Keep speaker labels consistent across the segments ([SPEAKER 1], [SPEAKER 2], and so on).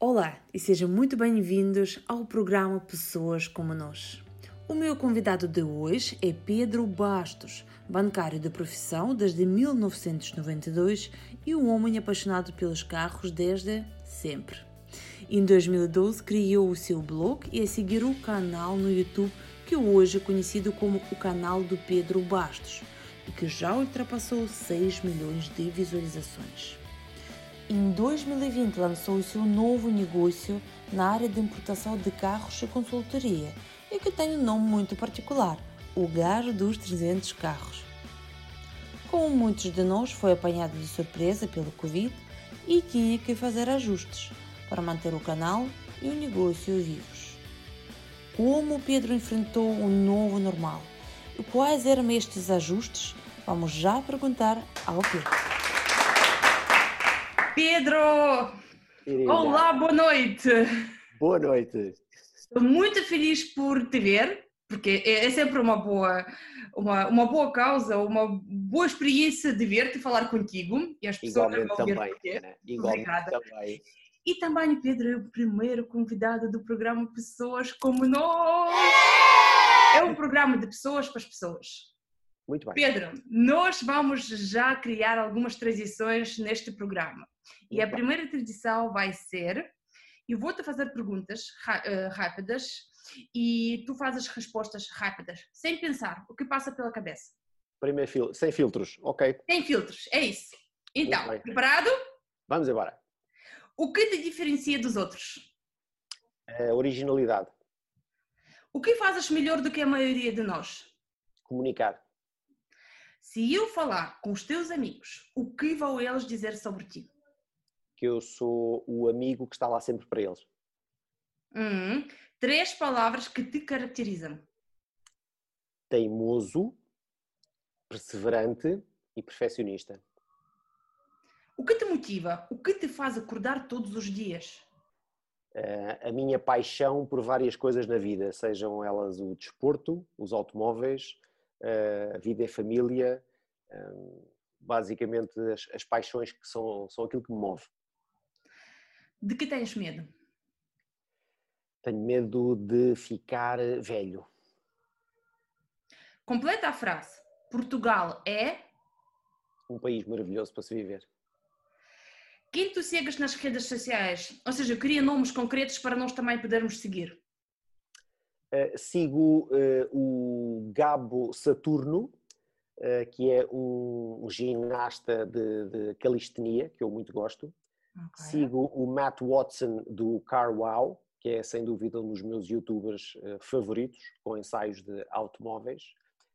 [SPEAKER 1] Olá e sejam muito bem-vindos ao programa Pessoas como Nós. O meu convidado de hoje é Pedro Bastos, bancário de profissão desde 1992 e um homem apaixonado pelos carros desde sempre. Em 2012 criou o seu blog e a seguir o canal no YouTube que hoje é conhecido como o canal do Pedro Bastos, e que já ultrapassou 6 milhões de visualizações. Em 2020 lançou o seu novo negócio na área de importação de carros e consultoria e que tem um nome muito particular, o Garo dos 300 Carros. Como muitos de nós, foi apanhado de surpresa pelo Covid e tinha que fazer ajustes para manter o canal e o negócio vivos. Como Pedro enfrentou o novo normal e quais eram estes ajustes, vamos já perguntar ao Pedro.
[SPEAKER 2] Pedro! Irina. Olá, boa noite!
[SPEAKER 3] Boa noite!
[SPEAKER 2] Estou muito feliz por te ver, porque é, é sempre uma boa, uma, uma boa causa, uma boa experiência de ver-te falar contigo
[SPEAKER 3] e as pessoas Igualmente vão também, ver né? Igualmente Obrigada. também.
[SPEAKER 2] E também Pedro é o primeiro convidado do programa Pessoas como Nós. É um programa de pessoas para as pessoas.
[SPEAKER 3] Muito bem.
[SPEAKER 2] Pedro, nós vamos já criar algumas transições neste programa. E a primeira tradição vai ser: eu vou-te fazer perguntas uh, rápidas e tu fazes respostas rápidas, sem pensar o que passa pela cabeça.
[SPEAKER 3] Primeiro fil sem filtros, ok.
[SPEAKER 2] Sem filtros, é isso. Então, preparado?
[SPEAKER 3] Vamos embora.
[SPEAKER 2] O que te diferencia dos outros?
[SPEAKER 3] A originalidade.
[SPEAKER 2] O que fazes melhor do que a maioria de nós?
[SPEAKER 3] Comunicar.
[SPEAKER 2] Se eu falar com os teus amigos, o que vão eles dizer sobre ti?
[SPEAKER 3] Que eu sou o amigo que está lá sempre para eles.
[SPEAKER 2] Hum, três palavras que te caracterizam:
[SPEAKER 3] teimoso, perseverante e perfeccionista.
[SPEAKER 2] O que te motiva? O que te faz acordar todos os dias?
[SPEAKER 3] Uh, a minha paixão por várias coisas na vida, sejam elas o desporto, os automóveis, uh, a vida em família, um, basicamente as, as, paixões que são, são aquilo que me move.
[SPEAKER 2] De que tens medo?
[SPEAKER 3] Tenho medo de ficar velho.
[SPEAKER 2] Completa a frase. Portugal é?
[SPEAKER 3] Um país maravilhoso para se viver.
[SPEAKER 2] Quem tu segues nas redes sociais? Ou seja, eu queria nomes concretos para nós também podermos seguir.
[SPEAKER 3] Uh, sigo uh, o Gabo Saturno, uh, que é um, um ginasta de, de, calistenia, que eu muito gosto. Okay. Sigo o Matt Watson do Car Wow, que é sem dúvida um dos meus youtubers favoritos, com ensaios de automóveis.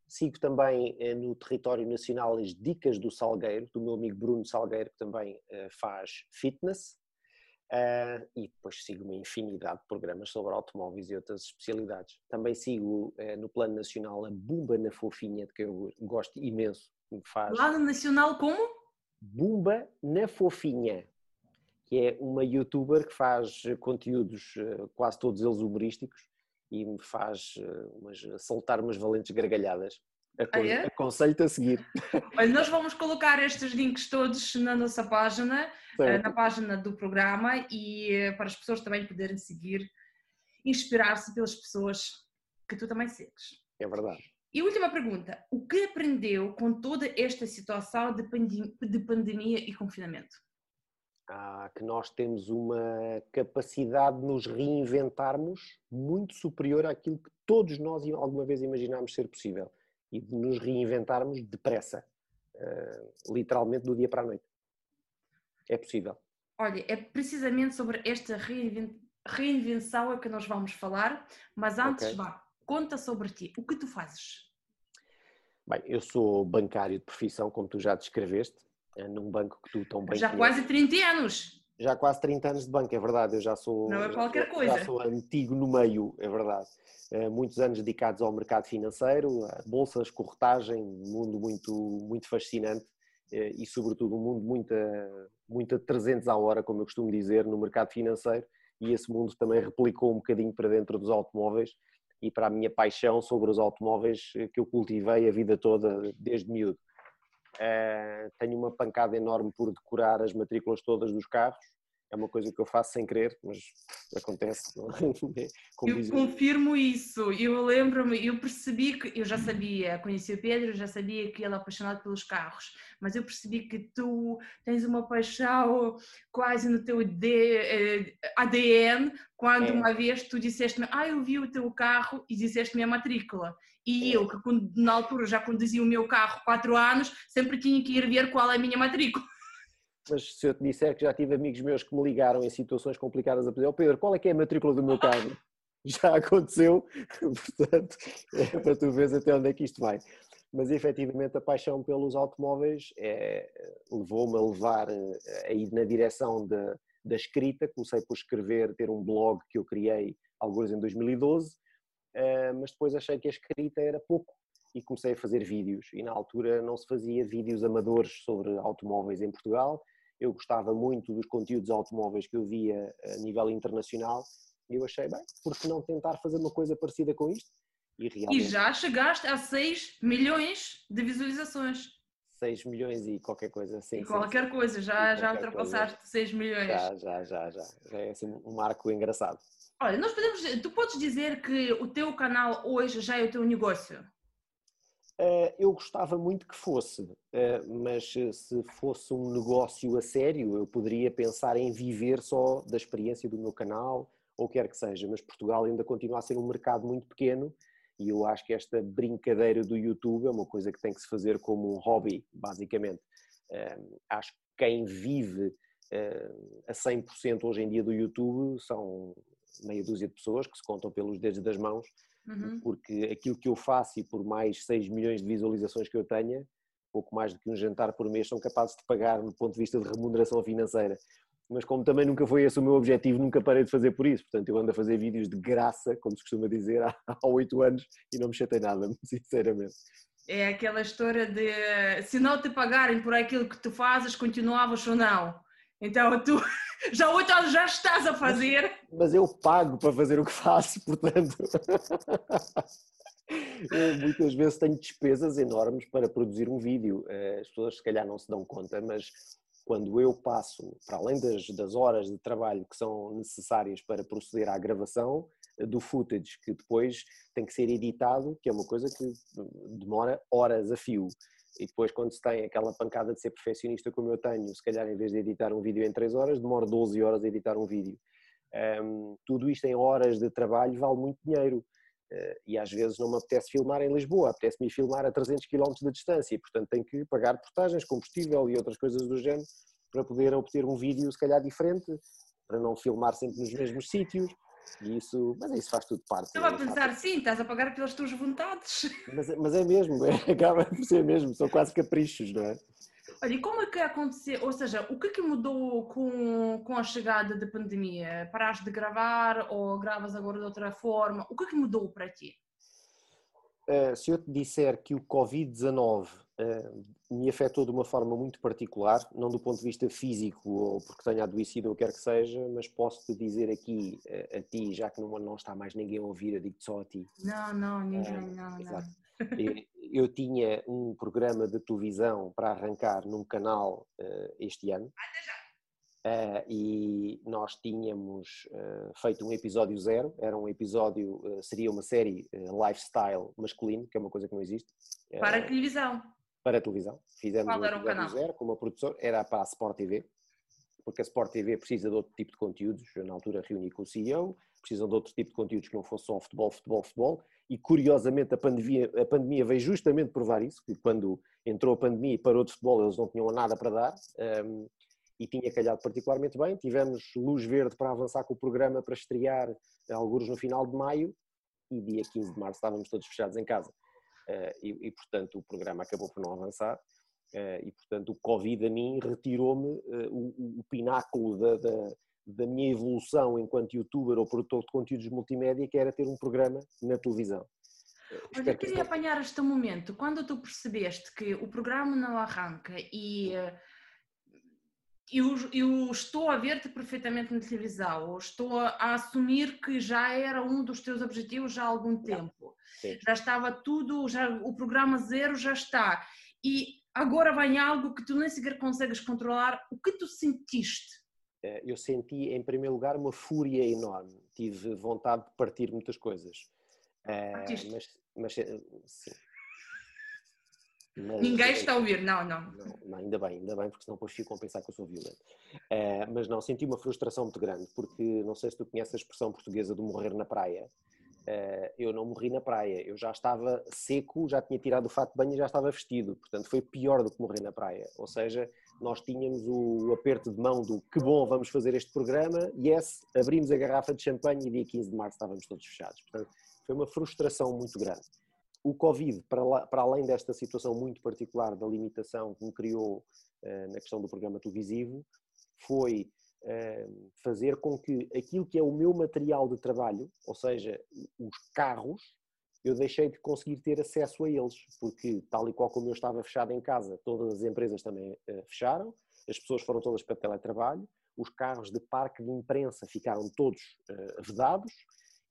[SPEAKER 3] Sigo também no território nacional as dicas do Salgueiro, do meu amigo Bruno Salgueiro, que também faz fitness. Uh, e depois sigo uma infinidade de programas sobre automóveis e outras especialidades. Também sigo uh, no plano nacional a Bumba na Fofinha, de que eu gosto imenso.
[SPEAKER 2] Faz... Plano nacional como?
[SPEAKER 3] Bumba na Fofinha, que é uma youtuber que faz conteúdos, uh, quase todos eles humorísticos, e me faz umas, soltar umas valentes gargalhadas. Ah, é? Aconselho-te a seguir.
[SPEAKER 2] Olha, nós vamos colocar estes links todos na nossa página, eh, certo. na página do programa e eh, para as pessoas também poderem seguir, inspirar-se pelas pessoas que tu também segues.
[SPEAKER 3] É verdade.
[SPEAKER 2] E última pergunta: o que aprendeu com toda esta situação de, pandem de pandemia e confinamento?
[SPEAKER 3] Ah, que nós temos uma capacidade de nos reinventarmos muito superior àquilo que todos nós alguma vez imaginámos ser possível e de nos reinventarmos depressa, uh, literalmente do dia para a noite. É possível.
[SPEAKER 2] Olha, é precisamente sobre esta reinvenção que nós vamos falar, mas antes okay. vá, conta sobre ti, o que tu fazes?
[SPEAKER 3] Bem, eu sou bancário de profissão, como tu já descreveste, num banco que tu tão bem
[SPEAKER 2] Já conheces. quase 30 anos!
[SPEAKER 3] Já quase 30 anos de banco, é verdade, eu já sou...
[SPEAKER 2] Não é qualquer
[SPEAKER 3] já,
[SPEAKER 2] coisa.
[SPEAKER 3] Já sou antigo no meio, é verdade. Eh, muitos anos dedicados ao mercado financeiro, bolsas, corretagem, um mundo muito, muito fascinante eh, e, sobretudo, um mundo muito, muito a 300 à hora, como eu costumo dizer, no mercado financeiro. E esse mundo também replicou um bocadinho para dentro dos automóveis e para a minha paixão sobre os automóveis eh, que eu cultivei a vida toda, desde miúdo. Tenho uma pancada enorme por decorar as matrículas todas dos carros é uma coisa que eu faço sem querer, mas acontece.
[SPEAKER 2] É? eu confirmo isso. Eu lembro-me, eu percebi que eu já sabia, conheci o Pedro, já sabia que ele é apaixonado pelos carros, mas eu percebi que tu tens uma paixão quase no teu ADN quando é. uma vez tu disseste-me, ah, eu vi o teu carro e disseste-me a matrícula. E é. eu, que na altura já conduzia o meu carro quatro anos, sempre tinha que ir ver qual é a minha matrícula
[SPEAKER 3] mas se eu te disser que já tive amigos meus que me ligaram em situações complicadas a pedir, oh Pedro, qual é que é a matrícula do meu carro? Já aconteceu, portanto, é para tu veres até onde é que isto vai. Mas efetivamente a paixão pelos automóveis é, levou-me a levar eh, a ir na direção da, da escrita. Comecei por escrever, ter um blog que eu criei, alguns em 2012, eh, mas depois achei que a escrita era pouco e comecei a fazer vídeos. E na altura não se fazia vídeos amadores sobre automóveis em Portugal eu gostava muito dos conteúdos automóveis que eu via a nível internacional e eu achei, bem, por que não tentar fazer uma coisa parecida com isto?
[SPEAKER 2] E, realmente... e já chegaste a 6 milhões de visualizações.
[SPEAKER 3] 6 milhões e qualquer coisa assim.
[SPEAKER 2] E qualquer sim, coisa, já, já ultrapassaste coisa. 6 milhões.
[SPEAKER 3] Já, já, já, já. Já é assim um marco engraçado.
[SPEAKER 2] Olha, nós podemos, tu podes dizer que o teu canal hoje já é o teu negócio?
[SPEAKER 3] Eh, eu gostava muito que fosse, eh, mas se fosse um negócio a sério, eu poderia pensar em viver só da experiência do meu canal, ou quer que seja, mas Portugal ainda continua a ser um mercado muito pequeno e eu acho que esta brincadeira do YouTube é uma coisa que tem que se fazer como um hobby, basicamente. Acho que quem vive a 100% hoje em dia do YouTube são meia dúzia de pessoas que se contam pelos dedos das mãos uhum. porque aquilo que eu faço e por mais 6 milhões de visualizações que eu tenha, pouco mais do que um jantar por mês, são capazes de pagar do ponto de vista de remuneração financeira. Mas como também nunca foi esse o meu objetivo, nunca parei de fazer por isso. Portanto, eu ando a fazer vídeos de graça, como se costuma dizer, há oito anos e não me chatei nada, sinceramente.
[SPEAKER 2] É aquela história de se não te pagarem por aquilo que tu fazes, continuavas ou não. Então tu já oito anos já estás a fazer.
[SPEAKER 3] Mas, mas eu pago para fazer o que faço, portanto. Eu, muitas vezes tenho despesas enormes para produzir um vídeo. Eh, as pessoas se calhar não se dão conta, mas quando eu passo, para além das, das horas de trabalho que são necessárias para proceder à gravação eh, do footage, que depois tem que ser editado, que é uma coisa que demora horas a fio e depois quando se tem aquela pancada de ser perfeccionista como eu tenho, se calhar em vez de editar um vídeo em 3 horas, demora 12 horas a editar um vídeo. Um, tudo isto em horas de trabalho vale muito dinheiro e às vezes não me apetece filmar em Lisboa, apetece-me filmar a 300 km de distância e portanto tenho que pagar portagens, combustível e outras coisas do género para poder obter um vídeo se calhar diferente, para não filmar sempre nos mesmos sítios e isso, mas isso faz tudo parte.
[SPEAKER 2] Estava a pensar, sim, estás a pagar pelas tuas vontades.
[SPEAKER 3] Mas, mas é mesmo, é, acaba por ser mesmo, são quase caprichos, não é?
[SPEAKER 2] Olha, e como é que aconteceu, ou seja, o que é que mudou com, com a chegada da pandemia? Paraste de gravar ou gravas agora de outra forma? O que é que mudou para ti?
[SPEAKER 3] Uh, se eu te disser que o Covid-19 uh, me afetou de uma forma muito particular, não do ponto de vista físico ou porque tenha adoecido ou quer que seja, mas posso-te dizer aqui a, a, ti, já que não, não está mais ninguém a ouvir, eu digo só a ti.
[SPEAKER 2] Não, não, ninguém, uh, não,
[SPEAKER 3] exato. Eu tinha um programa de televisão para arrancar num canal uh, este ano. Uh, e nós tínhamos uh, feito um episódio zero, era um episódio, seria uma série lifestyle masculino, que é uma coisa que não existe.
[SPEAKER 2] Para a televisão
[SPEAKER 3] para a televisão. Fizemos Qual era o canal? Zero, com uma produtora, era para a Sport TV, porque a Sport TV precisa de outro tipo de conteúdos. Eu, na altura, reuni com o CEO, precisam de outro tipo de conteúdos que não fosse só futebol, futebol, futebol. E, curiosamente, a pandemia, a pandemia veio justamente provar isso, que quando entrou a pandemia e parou de futebol, eles não tinham nada para dar. Um, e tinha calhado particularmente bem. Tivemos luz verde para avançar com o programa para estrear alguns no final de maio e dia 15 de março estávamos todos fechados em casa. Eh, e, e, portanto, o programa acabou por não avançar. Eh, e, portanto, o Covid a mim retirou-me eh, o, o, pináculo da, da, da, minha evolução enquanto youtuber ou produtor de conteúdos multimédia, que era ter um programa na televisão.
[SPEAKER 2] Mas eu queria apanhar este momento, quando tu percebeste que o programa não arranca e eu, eu estou a ver-te perfeitamente na televisão, ou estou a assumir que já era um dos teus objetivos já há algum tempo. Sim. Já estava tudo, já, o programa zero já está. E agora vem algo que tu nem sequer consegues controlar. O que tu sentiste?
[SPEAKER 3] Eu senti, em primeiro lugar, uma fúria enorme. Tive vontade de partir muitas coisas. mas, mas sim.
[SPEAKER 2] Mas, Ninguém está a ouvir, não, não,
[SPEAKER 3] não, não. Ainda bem, ainda bem, porque senão depois ficam a pensar que eu sou violento. Uh, mas não, senti uma frustração muito grande, porque não sei se tu conheces a expressão portuguesa do morrer na praia. Uh, eu não morri na praia, eu já estava seco, já tinha tirado o fato de banho e já estava vestido, portanto foi pior do que morrer na praia. Ou seja, nós tínhamos o aperto de mão do que bom, vamos fazer este programa, yes, abrimos a garrafa de champanhe e dia 15 de março estávamos todos fechados. Portanto, foi uma frustração muito grande o Covid, para, lá, para, além desta situação muito particular da limitação que me criou uh, na questão do programa televisivo, foi uh, fazer com que aquilo que é o meu material de trabalho, ou seja, os carros, eu deixei de conseguir ter acesso a eles, porque tal e qual como eu estava fechado em casa, todas as empresas também uh, fecharam, as pessoas foram todas para teletrabalho, os carros de parque de imprensa ficaram todos vedados,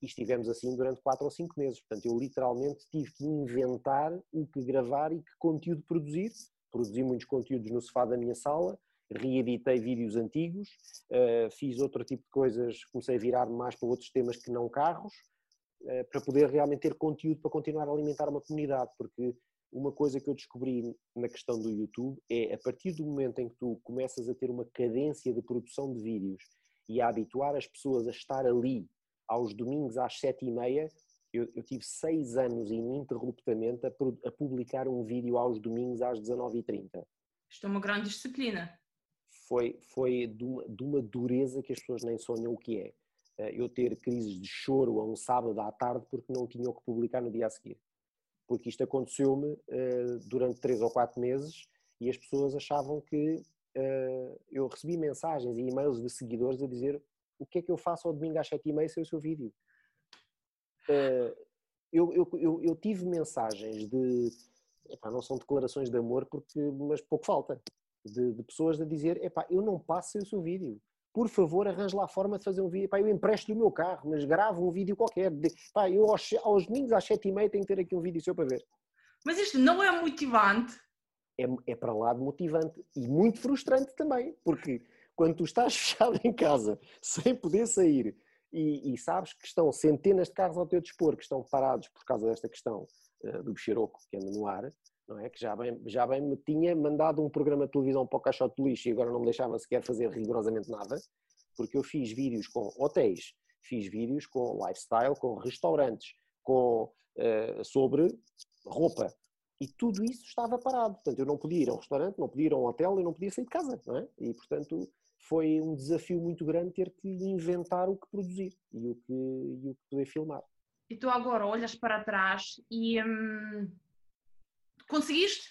[SPEAKER 3] e estivemos assim durante quatro ou cinco meses. Portanto, eu literalmente tive que inventar o que gravar e que conteúdo produzir. Produzi muitos conteúdos no sofá da minha sala, reeditei vídeos antigos, uh, fiz outro tipo de coisas, comecei a virar mais para outros temas que não carros, para poder realmente ter conteúdo para continuar a alimentar uma comunidade, porque uma coisa que eu descobri na questão do YouTube é a partir do momento em que tu começas a ter uma cadência de produção de vídeos e a habituar as pessoas a estar ali aos domingos às sete e meia, eu, eu tive seis anos ininterruptamente a, a, publicar um vídeo aos domingos às 19h30.
[SPEAKER 2] Isto é uma grande disciplina.
[SPEAKER 3] Foi, foi de, uma, de uma dureza que as pessoas nem sonham o que é. Eh, eu ter crises de choro a um sábado à tarde porque não tinha o que publicar no dia a seguir. Porque isto aconteceu-me uh, durante três ou quatro meses e as pessoas achavam que uh, eu recebi mensagens e e-mails de seguidores a dizer o que é que eu faço ao domingo às sete e meia sem o seu vídeo? Eu, eu, eu, eu, tive mensagens de, epá, não são declarações de amor, porque, mas pouco falta, de, de pessoas a dizer, epá, eu não passo sem o seu vídeo. Por favor, arranje lá a forma de fazer um vídeo. Epá, eu empresto-lhe o meu carro, mas gravo um vídeo qualquer. De, epá, eu aos, aos domingos às sete e meia tenho que ter aqui um vídeo seu para ver.
[SPEAKER 2] Mas isto não é motivante?
[SPEAKER 3] É, é para lá de motivante e muito frustrante também, porque quando tu estás fechado em casa, sem poder sair, e, e, sabes que estão centenas de carros ao teu dispor que estão parados por causa desta questão uh, do bicharoco que anda no ar, não é? Que já bem, já bem me tinha mandado um programa de televisão para o caixote de lixo e agora não me deixava sequer fazer rigorosamente nada, porque eu fiz vídeos com hotéis, fiz vídeos com lifestyle, com restaurantes, com, uh, sobre roupa, e tudo isso estava parado. Portanto, eu não podia ir a um restaurante, não podia ir a um hotel, eu não podia sair de casa, não é? E, portanto, foi um desafio muito grande ter que inventar o que produzir e o que, e o que poder filmar.
[SPEAKER 2] E tu agora olhas para trás e hum, conseguiste?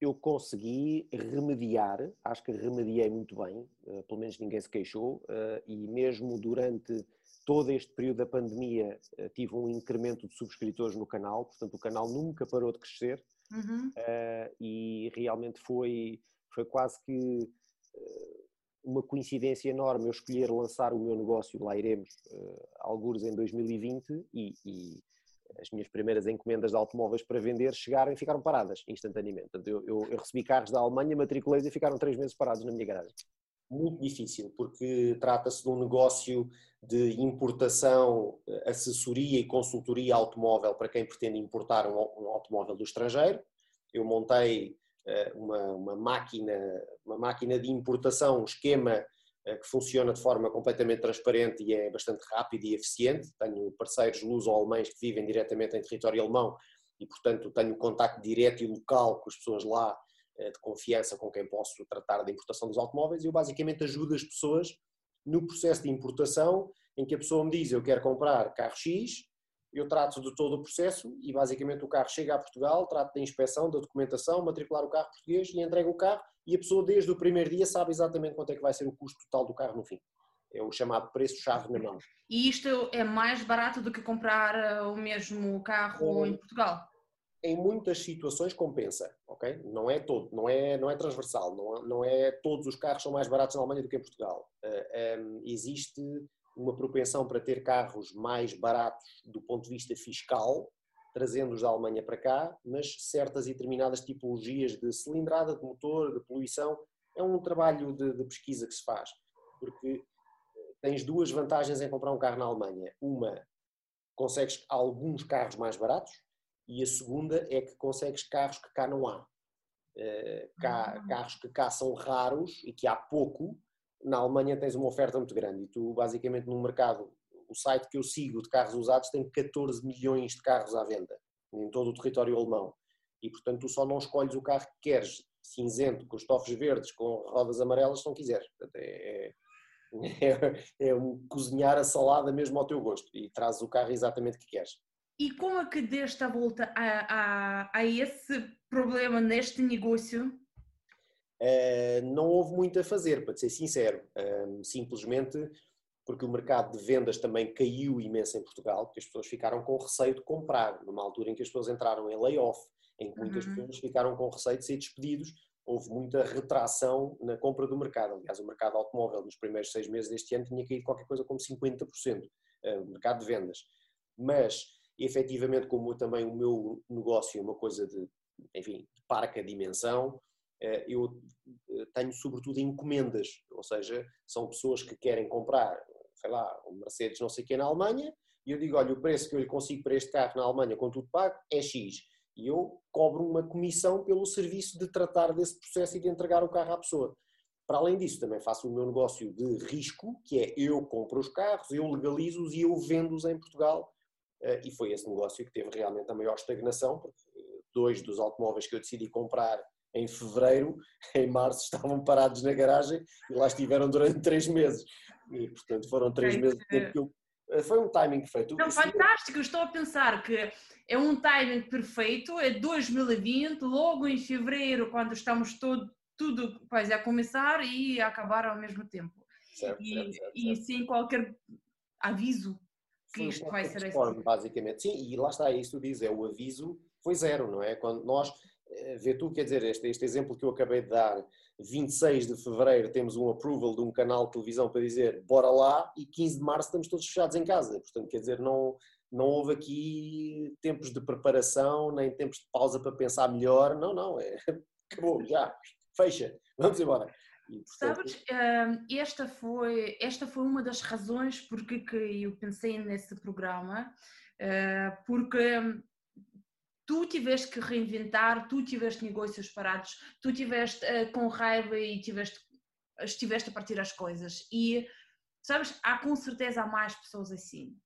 [SPEAKER 3] Eu consegui remediar, acho que remediei muito bem, uh, pelo menos ninguém se queixou, uh, e mesmo durante todo este período da pandemia uh, tive um incremento de subscritores no canal, portanto o canal nunca parou de crescer uhum. e realmente foi, foi quase que uma coincidência enorme eu escolher lançar o meu negócio, lá iremos, uh, algures em 2020, e, e, as minhas primeiras encomendas de automóveis para vender chegaram e ficaram paradas instantaneamente. Portanto, eu, eu, eu recebi carros da Alemanha, matriculei e ficaram três meses parados na minha garagem. Muito difícil, porque trata-se de um negócio de importação, eh, assessoria e consultoria automóvel para quem pretende importar um, um automóvel do estrangeiro. Eu montei eh, uma, uma, máquina, uma máquina de importação, um esquema que funciona de forma completamente transparente e é bastante rápido e eficiente. Tenho parceiros luso-alemães que vivem diretamente em território alemão e, portanto, tenho contacto direto e local com as pessoas lá eh, de confiança com quem posso tratar da importação dos automóveis eu basicamente ajudo as pessoas no processo de importação em que a pessoa me diz eu quero comprar carro X, eu trato de todo o processo e basicamente o carro chega a Portugal, trato da inspeção, da documentação, matricular o carro português e entrega o carro e a pessoa desde o primeiro dia sabe exatamente quanto é que vai ser o custo total do carro no fim. É o chamado preço-chave na mão.
[SPEAKER 2] E isto é mais barato do que comprar eh, o mesmo carro em Portugal?
[SPEAKER 3] Em muitas situações compensa, ok? Não é todo, não é, não é transversal, não, não é todos os carros são mais baratos na Alemanha do que em Portugal. Uh, eh, um, ehm, existe uma propensão para ter carros mais baratos do ponto de vista fiscal, trazendo-os da Alemanha para cá, mas certas e determinadas tipologias de cilindrada, de motor, de poluição, é um trabalho de, de pesquisa que se faz. porque tens duas vantagens em comprar um carro na Alemanha. Uma, consegues alguns carros mais baratos e a segunda é que consegues carros que cá não há. Uh, cá, ah. Carros que cá são raros e que há pouco, na Alemanha tens uma oferta muito grande e tu basicamente no mercado, o site que eu sigo de carros usados tem 14 milhões de carros à venda em todo o território alemão e portanto tu só não escolhes o carro que queres, cinzento, com estofos verdes, com rodas amarelas, se não quiseres. É, é, é um cozinhar a salada mesmo ao teu gosto e trazes o carro exatamente que queres.
[SPEAKER 2] E como é que deste a volta a, a, a esse problema neste negócio?
[SPEAKER 3] Uh, não houve muito a fazer, para ser sincero. Simplesmente porque o mercado de vendas também caiu imenso em Portugal, porque as pessoas ficaram com receio de comprar, numa altura em que as pessoas entraram em layoff, em que muitas uhum. pessoas ficaram com receio de ser despedidos houve muita retração na compra do mercado. Aliás, o mercado automóvel nos primeiros seis meses deste ano tinha caído qualquer coisa como 50%, eh, o mercado de vendas. Mas, efetivamente, como também o meu negócio é uma coisa de, enfim, de parca dimensão, eh, eu eh, tenho sobretudo encomendas, ou seja, são pessoas que querem comprar, sei lá, um Mercedes não sei o que na Alemanha, e eu digo, olha, o preço que eu lhe consigo para este carro na Alemanha com tudo pago é X e eu cobro uma comissão pelo serviço de tratar desse processo e de entregar o carro à pessoa. Para além disso, também faço o meu negócio de risco, que é eu compro os carros, eu legalizo-os e eu vendo-os em Portugal. Eh, e foi esse negócio que teve realmente a maior estagnação, porque dois dos automóveis que eu decidi comprar em fevereiro, em março estavam parados na garagem e lá estiveram durante três meses. E, portanto, foram três meses de tempo que eu eh, foi um timing feito.
[SPEAKER 2] Não, fantástico, eu estou a pensar que é um timing perfeito, é 2020, logo em fevereiro, quando estamos todo, tudo quase a começar e a acabar ao mesmo tempo. Certo, e, certo, certo, e sem qualquer aviso que foi isto vai ser
[SPEAKER 3] assim. Basicamente, sim, e lá está, isso diz, é o aviso foi zero, não é? Quando nós, vê tu, quer dizer, este, este exemplo que eu acabei de dar, 26 de fevereiro temos um approval de um canal de televisão para dizer bora lá e 15 de março estamos todos fechados em casa. Portanto, quer dizer, não, não houve aqui tempos de preparação, nem tempos de pausa para pensar melhor. Não, não, é, acabou, já, fecha, vamos embora.
[SPEAKER 2] Sabes, hum, esta foi, esta foi uma das razões porque que eu pensei nesse programa, hum, porque tu tiveste que reinventar, tu tiveste negócios parados, tu tiveste uh, com raiva e tiveste, estiveste a partir as coisas. E, sabes, há com certeza há mais pessoas assim.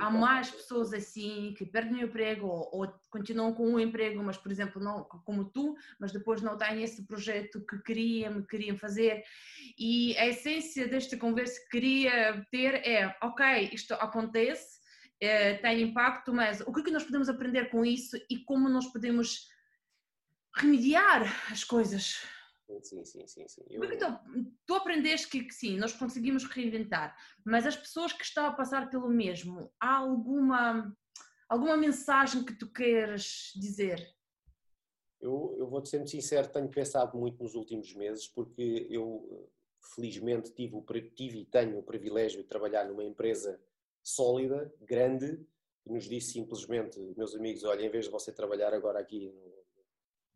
[SPEAKER 2] Há mais pessoas assim que perdem o emprego ou, ou, continuam com um emprego, mas, por exemplo, não como tu, mas depois não têm esse projeto que queriam, queriam fazer. E a essência desta conversa que queria ter é: ok, isto acontece, tem impacto, mas o que, é que nós podemos aprender com isso e como nós podemos remediar as coisas?
[SPEAKER 3] Sim, sim, sim. sim.
[SPEAKER 2] Eu... Então, tu aprendeste que, que, sim, nós conseguimos reinventar, mas as pessoas que estão a passar pelo mesmo, há alguma, alguma mensagem que tu queres dizer?
[SPEAKER 3] Eu, eu vou-te ser muito sincero, tenho pensado muito nos últimos meses, porque eu felizmente tive, tive e tenho o privilégio de trabalhar numa empresa sólida, grande, que nos disse simplesmente, meus amigos, olha, em vez de você trabalhar agora aqui no,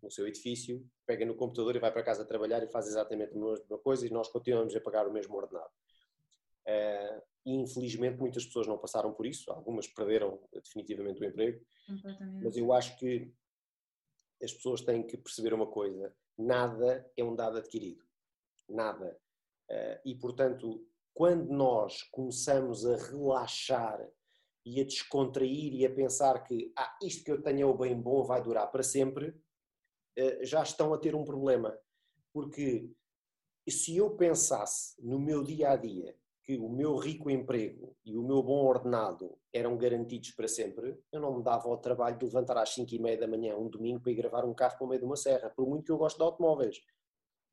[SPEAKER 3] no seu edifício, pega no computador e vai para casa trabalhar e faz exatamente a mesma coisa e nós continuamos a pagar o mesmo ordenado. Uh, e infelizmente muitas pessoas não passaram por isso, algumas perderam definitivamente o emprego, mas eu acho que as pessoas têm que perceber uma coisa: nada é um dado adquirido, nada. Uh, e portanto, quando nós começamos a relaxar e a descontrair e a pensar que ah, isto que eu tenho é o bem bom, vai durar para sempre, eh, já estão a ter um problema. Porque se eu pensasse no meu dia a dia que o meu rico emprego e o meu bom ordenado eram garantidos para sempre, eu não me dava ao trabalho de levantar às 5 e meia da manhã um domingo para ir gravar um carro para o meio de uma serra, por muito que eu gosto de automóveis.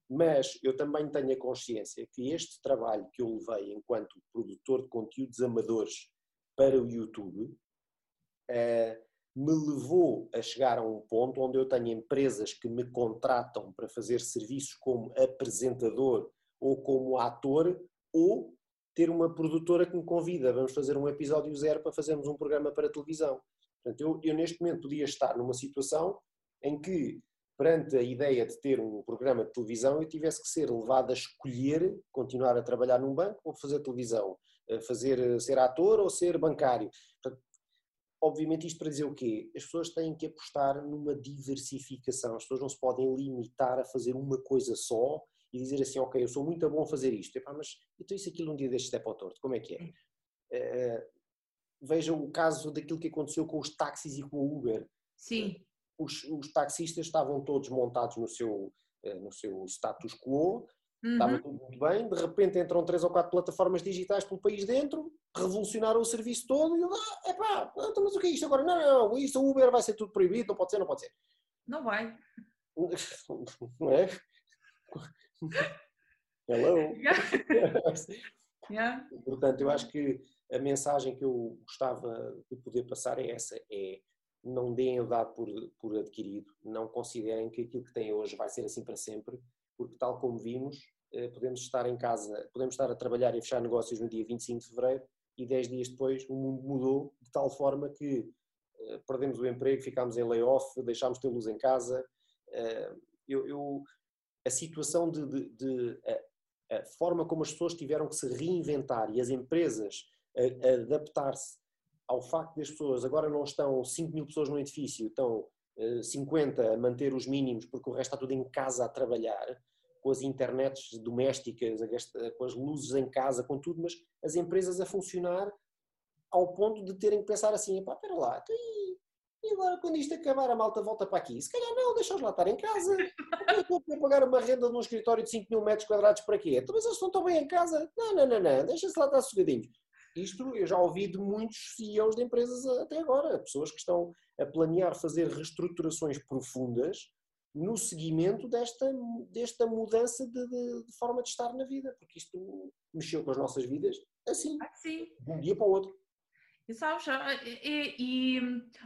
[SPEAKER 3] Mas eu também tenho a consciência que este trabalho que eu levei enquanto produtor de conteúdos amadores para o YouTube eh, me levou a chegar a um ponto onde eu tenho empresas que me contratam para fazer serviços como apresentador ou como ator ou ter uma produtora que me convida, vamos fazer um episódio zero para fazermos um programa para televisão. Portanto, eu, eu neste momento podia estar numa situação em que perante a ideia de ter um programa de televisão, eu tivesse que ser levado a escolher continuar a trabalhar num banco ou fazer televisão, fazer ser ator ou ser bancário. Portanto, obviamente isto para dizer o quê? As pessoas têm que apostar numa diversificação, as pessoas não se podem limitar a fazer uma coisa só e dizer assim, ok, eu sou muito bom a fazer isto, Epá, mas então isso aquilo um dia deste é para o torto, como é que é? Uh, veja o caso daquilo que aconteceu com os táxis e com o Uber.
[SPEAKER 2] Sim.
[SPEAKER 3] Os, os taxistas estavam todos montados no seu, uh, no seu status quo, uhum. estava tudo muito bem, de repente entram três ou quatro plataformas digitais pelo país dentro, revolucionaram o serviço todo e eu, ah, epá, então, mas o que é isto agora? Não, não, isto o Uber vai ser tudo proibido, não pode ser, não pode ser.
[SPEAKER 2] Não vai.
[SPEAKER 3] Não é? Hello!
[SPEAKER 2] Yeah.
[SPEAKER 3] Portanto, eu acho que a mensagem que eu gostava de poder passar é essa, é não deem o dado por, por adquirido, não considerem que aquilo que têm hoje vai ser assim para sempre, porque tal como vimos, eh, podemos estar em casa, podemos estar a trabalhar e fechar negócios no dia 25 de Fevereiro e 10 dias depois o mundo mudou de tal forma que eh, perdemos o emprego, ficámos em layoff, deixámos de ter luz em casa. Eh, eu, eu a situação de, de, de a, a, forma como as pessoas tiveram que se reinventar e as empresas adaptar-se ao facto das pessoas agora não estão 5 mil pessoas no edifício, estão 50 eh, a manter os mínimos porque o resto está tudo em casa a trabalhar, com as internets domésticas, com as luzes em casa, com tudo, mas as empresas a funcionar ao ponto de terem que pensar assim, pá, espera lá, então e agora, quando isto acabar, a malta volta para aqui. Se calhar não, deixa-os lá estar em casa. Eu vou pagar uma renda num escritório de 5 mil metros quadrados para quê? Então, mas eles estão tão bem em casa. Não, não, não, não. Deixa-se lá estar sossegadinhos. Isto eu já ouvi de muitos CEOs de empresas até agora. Pessoas que estão a planear fazer reestruturações profundas no seguimento desta, desta mudança de, de, de forma de estar na vida. Porque isto mexeu com as nossas vidas assim.
[SPEAKER 2] assim.
[SPEAKER 3] De um dia para o outro.
[SPEAKER 2] E sabes, e, e,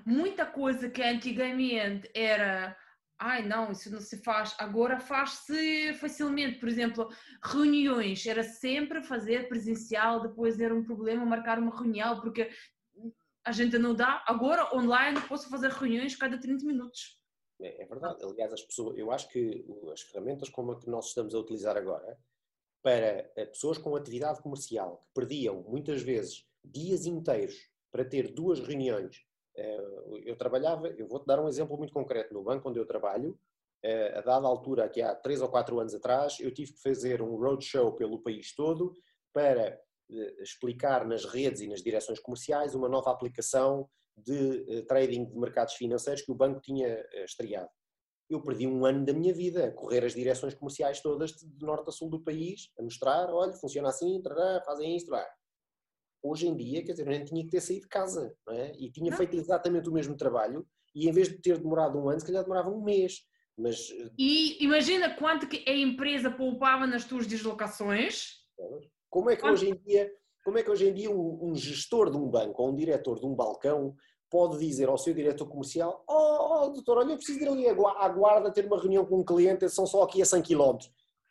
[SPEAKER 2] muita coisa que antigamente era, ai não, isso não se faz, agora faz-se facilmente. Por exemplo, reuniões, era sempre fazer presencial, depois era um problema marcar uma reunião, porque a gente não dá. Agora, online, posso fazer reuniões cada 30 minutos.
[SPEAKER 3] É, é verdade. Aliás, as pessoas, eu acho que as ferramentas como a que nós estamos a utilizar agora, para eh, pessoas com atividade comercial que perdiam muitas vezes dias inteiros para ter duas reuniões. Eh, eu trabalhava, eu vou-te dar um exemplo muito concreto, no banco onde eu trabalho, eh, a dada altura, aqui há três ou quatro anos atrás, eu tive que fazer um roadshow pelo país todo para eh, explicar nas redes e nas direções comerciais uma nova aplicação de trading de mercados financeiros que o banco tinha estreado. Eu perdi um ano da minha vida a correr as direções comerciais todas de norte a sul do país, a mostrar, olha, funciona assim, fazem isto, lá hoje em dia, quer dizer, eu nem tinha que ter saído de casa, não é? E tinha feito exatamente o mesmo trabalho, e em vez de ter demorado um ano, se calhar demorava um mês. Mas...
[SPEAKER 2] Eh, e imagina quanto que a empresa poupava nas tuas deslocações.
[SPEAKER 3] Como é que hoje em dia, como é que hoje em dia um, um, gestor de um banco ou um diretor de um balcão pode dizer ao seu diretor comercial: Oh, oh doutor, olha, eu preciso ir ali à guarda ter uma reunião com um cliente, são só aqui a 100 km.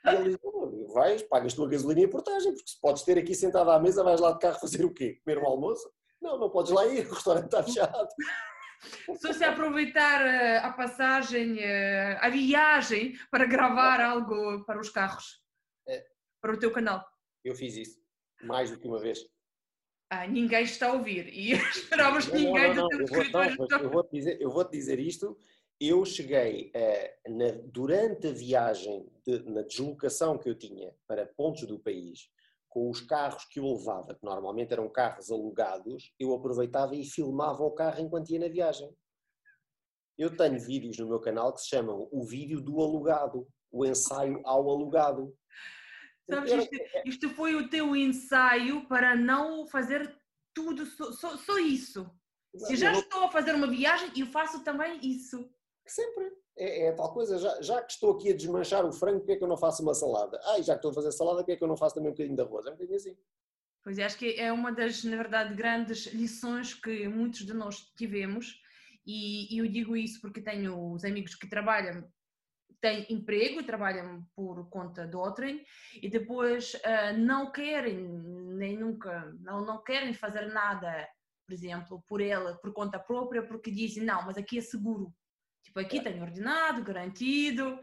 [SPEAKER 3] E ele diz: oh, vais, pagas tua gasolina e a portagem, porque se podes ter aqui sentado à mesa, vais lá de carro fazer o quê? Comer um almoço? Não, não podes lá ir, o restaurante está fechado.
[SPEAKER 2] Só se aproveitar eh, a passagem, eh, a viagem para gravar algo para os carros, é. para o teu canal.
[SPEAKER 3] Eu fiz isso, mais do que uma vez.
[SPEAKER 2] Ah, ninguém está a ouvir e esperávamos que ninguém não, não, não. Eu,
[SPEAKER 3] vou, eu, vou dizer, eu vou te dizer isto eu cheguei, a, na, durante a viagem, de, na deslocação que eu tinha para pontos do país, com os carros que eu levava, que normalmente eram carros alugados, eu aproveitava e filmava o carro enquanto ia na viagem. Eu tenho vídeos no meu canal que se chamam o vídeo do alugado, o ensaio ao alugado.
[SPEAKER 2] Sabes, isto, isto foi o teu ensaio para não fazer tudo, só, só, só isso. Se já estou a fazer uma viagem, eu faço também isso.
[SPEAKER 3] Sempre. É, é tal coisa, já, já, que estou aqui a desmanchar o frango, porque é que eu não faço uma salada? Ah, já que estou a fazer salada, porque é que eu não faço também um bocadinho de arroz? É um bocadinho assim.
[SPEAKER 2] Pois é, acho que é uma das, na verdade, grandes lições que muitos de nós tivemos, e, e eu digo isso porque tenho os amigos que trabalham, têm emprego e trabalham por conta de outrem, e depois uh, não querem, nem nunca, não, não querem fazer nada, por exemplo, por ela, por conta própria, porque dizem, não, mas aqui é seguro Tipo, aqui tenho ordenado, garantido,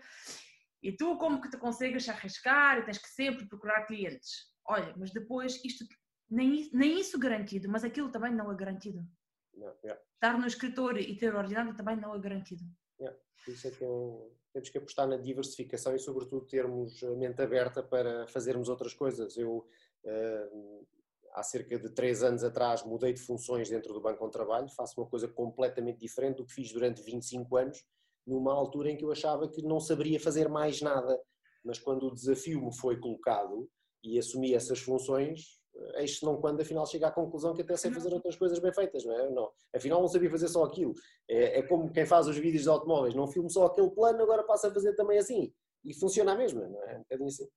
[SPEAKER 2] e tu como que te consegues arriscar e tens que sempre procurar clientes? Olha, mas depois isto, nem, nem isso garantido, mas aquilo também não é garantido.
[SPEAKER 3] Yeah, yeah.
[SPEAKER 2] Estar no escritório e ter ordenado também não é garantido.
[SPEAKER 3] Yeah. Isso é que eu, temos que apostar na diversificação e, sobretudo, termos a mente aberta para fazermos outras coisas. Eu, uh, há cerca de três anos atrás, mudei de funções dentro do Banco de Trabalho, faço uma coisa completamente diferente do que fiz durante 25 anos, numa altura em que eu achava que não saberia fazer mais nada. Mas quando o desafio me foi colocado e assumi essas funções, eis não quando afinal chega à conclusão que até sei fazer outras coisas bem feitas, não é? Não. Afinal não sabia fazer só aquilo. É, é como quem faz os vídeos de automóveis, não filmo só aquele plano, agora passa a fazer também assim. E funciona a mesma, não é? Um bocadinho assim.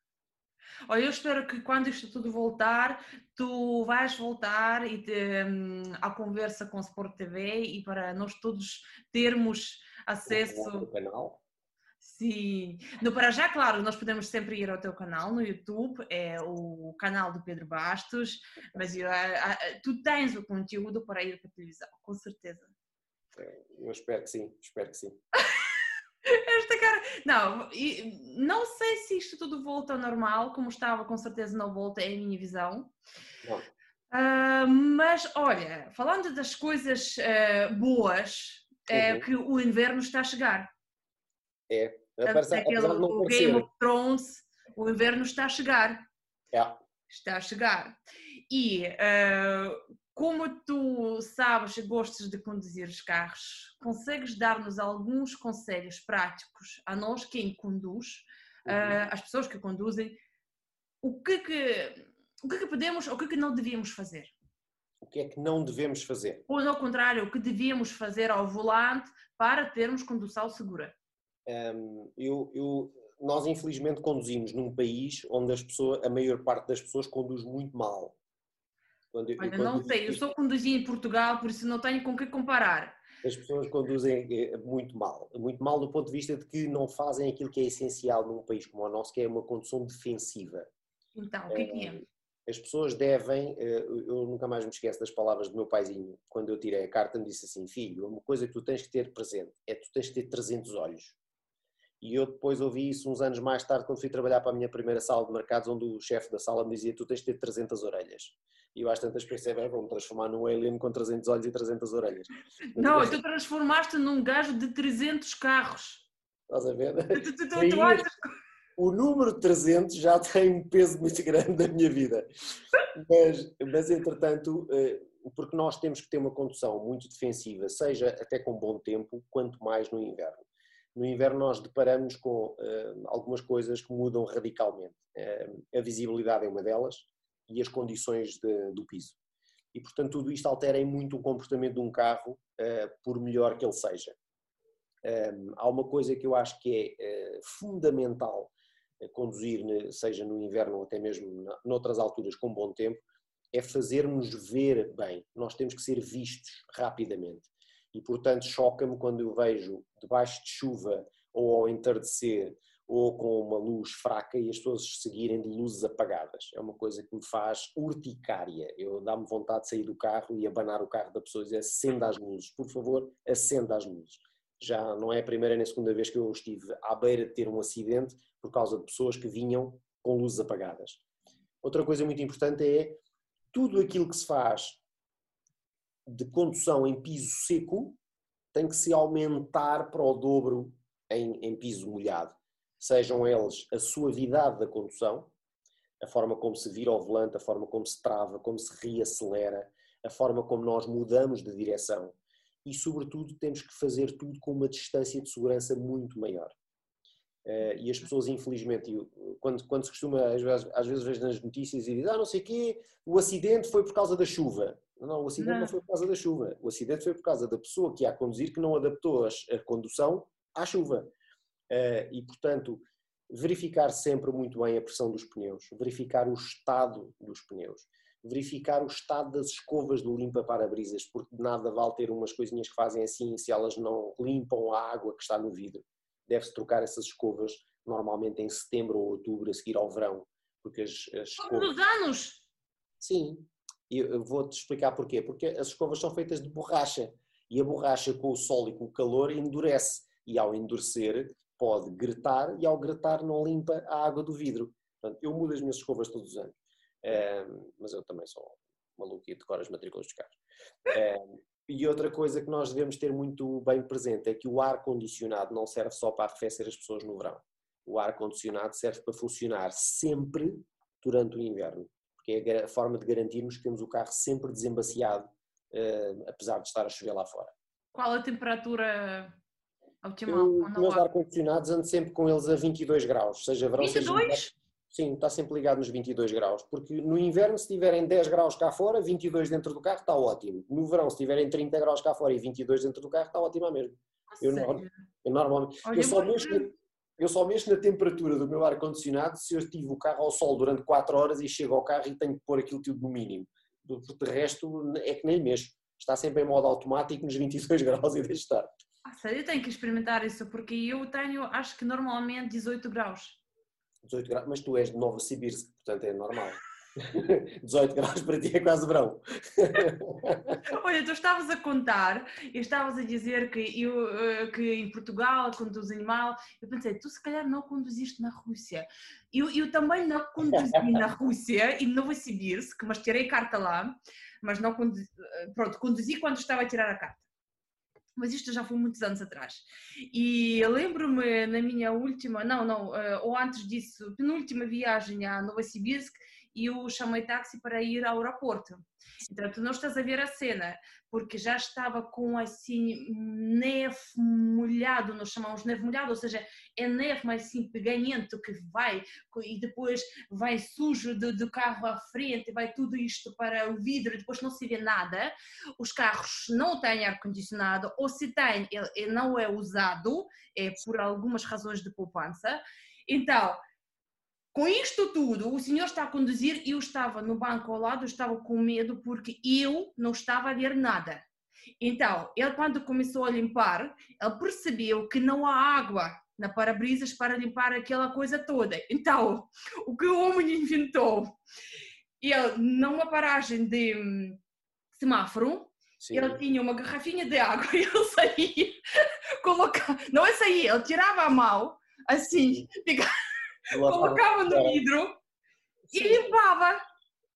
[SPEAKER 2] Olha, eu espero que quando isto tudo voltar, tu vais voltar e te, um, à conversa com o Sport TV e para nós todos termos acesso.
[SPEAKER 3] ao canal.
[SPEAKER 2] Sim. No para já, claro, nós podemos sempre ir ao teu canal no YouTube, é o canal do Pedro Bastos, mas eu, a, a, tu tens o conteúdo para ir para a televisão, com certeza.
[SPEAKER 3] Eu espero que sim, espero que sim.
[SPEAKER 2] Esta cara. Não, não sei se isto tudo volta ao normal, como estava, com certeza não volta, é a minha visão. Uh, mas olha, falando das coisas uh, boas, é uhum. que o inverno está a chegar.
[SPEAKER 3] É,
[SPEAKER 2] apesar, Aquele, apesar o Game of Thrones, o inverno está a chegar.
[SPEAKER 3] É.
[SPEAKER 2] Está a chegar. E uh, como tu sabes e gostas de conduzir os carros, consegues dar-nos alguns conselhos práticos a nós, quem conduz, uhum. uh, as pessoas que conduzem, o que que, o que que podemos ou o que que não devíamos fazer?
[SPEAKER 3] O que é que não devemos fazer?
[SPEAKER 2] Ou ao contrário, o que devíamos fazer ao volante para termos condução segura?
[SPEAKER 3] Um, eu, eu, nós infelizmente conduzimos num país onde as pessoas, a maior parte das pessoas conduz muito mal.
[SPEAKER 2] Quando, Olha, quando não sei, eu só conduzi em Portugal, por isso não tenho com que comparar.
[SPEAKER 3] As pessoas conduzem eh, muito mal, muito mal do ponto de vista de que não fazem aquilo que é essencial num país como o nosso, que é uma condução defensiva.
[SPEAKER 2] Então, o que é que é?
[SPEAKER 3] As pessoas devem, eh, eu nunca mais me esqueço das palavras do meu paizinho, quando eu tirei a carta me disse assim, filho, uma coisa que tu tens que ter presente é que tu tens que ter 300 olhos. E eu depois ouvi isso uns anos mais tarde, quando fui trabalhar para a minha primeira sala de mercados, onde o chefe da sala me dizia: Tu tens de ter 300 orelhas. E eu às tantas pensei: bem, vou-me transformar num alien com 300 olhos e 300 orelhas.
[SPEAKER 2] Não, tu transformaste num gajo de 300 carros.
[SPEAKER 3] Estás a ver? Tu, tu, tu, o número 300 já tem um peso muito grande na minha vida. Mas, mas entretanto, eh, porque nós temos que ter uma condução muito defensiva, seja até com bom tempo, quanto mais no inverno no inverno nós deparamos com uh, algumas coisas que mudam radicalmente. Uh, a visibilidade é uma delas e as condições de, do piso. E, portanto, tudo isto altera em muito o comportamento de um carro, uh, por melhor que ele seja. há uma coisa que eu acho que é fundamental conduzir, seja no inverno ou até mesmo noutras alturas com bom tempo, é fazermos ver bem. Nós temos que ser vistos rapidamente e portanto choca-me quando eu vejo debaixo de chuva ou ao entardecer ou com uma luz fraca e as pessoas seguirem de luzes apagadas. É uma coisa que me faz urticária. Eu dá-me vontade de sair do carro e abanar o carro da pessoa e dizer acenda as luzes, por favor, acenda as luzes. Já não é a primeira nem a segunda vez que eu estive à beira de ter um acidente por causa de pessoas que vinham com luzes apagadas. Outra coisa muito importante é tudo aquilo que se faz de condução em piso seco tem que se aumentar para o dobro em, em piso molhado. Sejam eles a suavidade da condução, a forma como se vira ao volante, a forma como se trava, como se reacelera, a forma como nós mudamos de direção. E, sobretudo, temos que fazer tudo com uma distância de segurança muito maior. Uh, e as pessoas, infelizmente, quando, quando se costuma, às vezes, às vezes vejo nas notícias e diz, ah, não sei o quê, o acidente foi por causa da chuva. Não, o acidente não. não. foi por causa da chuva. O acidente foi por causa da pessoa que ia a conduzir que não adaptou a condução à chuva. Uh, e, portanto, verificar sempre muito bem a pressão dos pneus, verificar o estado dos pneus, verificar o estado das escovas do limpa-para-brisas, porque de nada vale ter umas coisinhas que fazem assim se elas não limpam a água que está no vidro. Deve-se trocar essas escovas normalmente em setembro ou outubro, a seguir ao verão, porque as, as
[SPEAKER 2] escovas... anos!
[SPEAKER 3] Sim, eu vou-te explicar porquê. Porque as escovas são feitas de borracha e a borracha com o sol e com o calor endurece. e ao endurecer pode gretar e ao gretar não limpa a água do vidro. Portanto, eu mudo as minhas escovas todos os anos, mas eu também sou maluco e decoro as matrículas dos carros. E outra coisa que nós devemos ter muito bem presente é que o ar-condicionado não serve só para arrefecer as pessoas no verão. O ar-condicionado serve para funcionar sempre durante o inverno, porque é a forma de garantirmos que temos o carro sempre desembaciado, uh, apesar de estar a chover lá fora.
[SPEAKER 2] Qual a temperatura
[SPEAKER 3] Eu, meus ar-condicionados ando sempre com eles a 22 graus, seja verão,
[SPEAKER 2] 22? seja
[SPEAKER 3] Sim, está sempre ligado nos 22 graus, porque no inverno se tiverem 10 graus cá fora, 22 dentro do carro está ótimo. No verão se tiverem 30 graus cá fora e 22 dentro do carro está ótimo mesmo. Eu, eu, normalmente, Olha, eu, só mexo na, eu só mexo na temperatura do meu ar-condicionado se eu tive o carro ao sol durante 4 horas e chego ao carro e tenho que pôr aquilo tudo no mínimo. De resto é que nem mexo. Está sempre em modo automático nos 22 graus e deixa estar.
[SPEAKER 2] Ah, sério, eu tenho que experimentar isso, porque eu tenho, acho que normalmente 18 graus.
[SPEAKER 3] 18 graus, mas tu és de Novosibirsk, portanto é normal. 18 graus para ti é quase verão.
[SPEAKER 2] Olha, tu estavas a contar e estavas a dizer que, eu, eh, que em Portugal conduzem mal. Eu pensei, tu se calhar não conduziste na Rússia. Eu, eu também não conduzi na Rússia e Novosibirsk, mas tirei carta lá, mas não conduzi, eh, pronto, conduzi quando estava a tirar a carta mas isto já foi muitos anos atrás. E lembro-me na minha última, não, não, eh, ou antes disso, penúltima viagem a Novosibirsk, eu chamei táxi para ir ao aeroporto. Então, tu não estás a ver a cena, porque já estava com assim neve molhado, nós chamamos neve molhado, ou seja, é neve mais assim peganhento que vai e depois vai sujo do, do carro à frente, vai tudo isto para o vidro e depois não se vê nada. Os carros não têm ar-condicionado, ou se têm, ele não é usado, é por algumas razões de poupança. Então, com isto tudo, o senhor está a conduzir e eu estava no banco ao lado, estava com medo porque eu não estava a ver nada. Então, ele quando começou a limpar, ele percebeu que não há água na para-brisas para limpar aquela coisa toda. Então, o que o homem inventou? Ele, numa paragem de hum, semáforo, Sim. ele tinha uma garrafinha de água e ele saía, colocava, não é sair, ele tirava a mão, assim, colocava no vidro e limpava.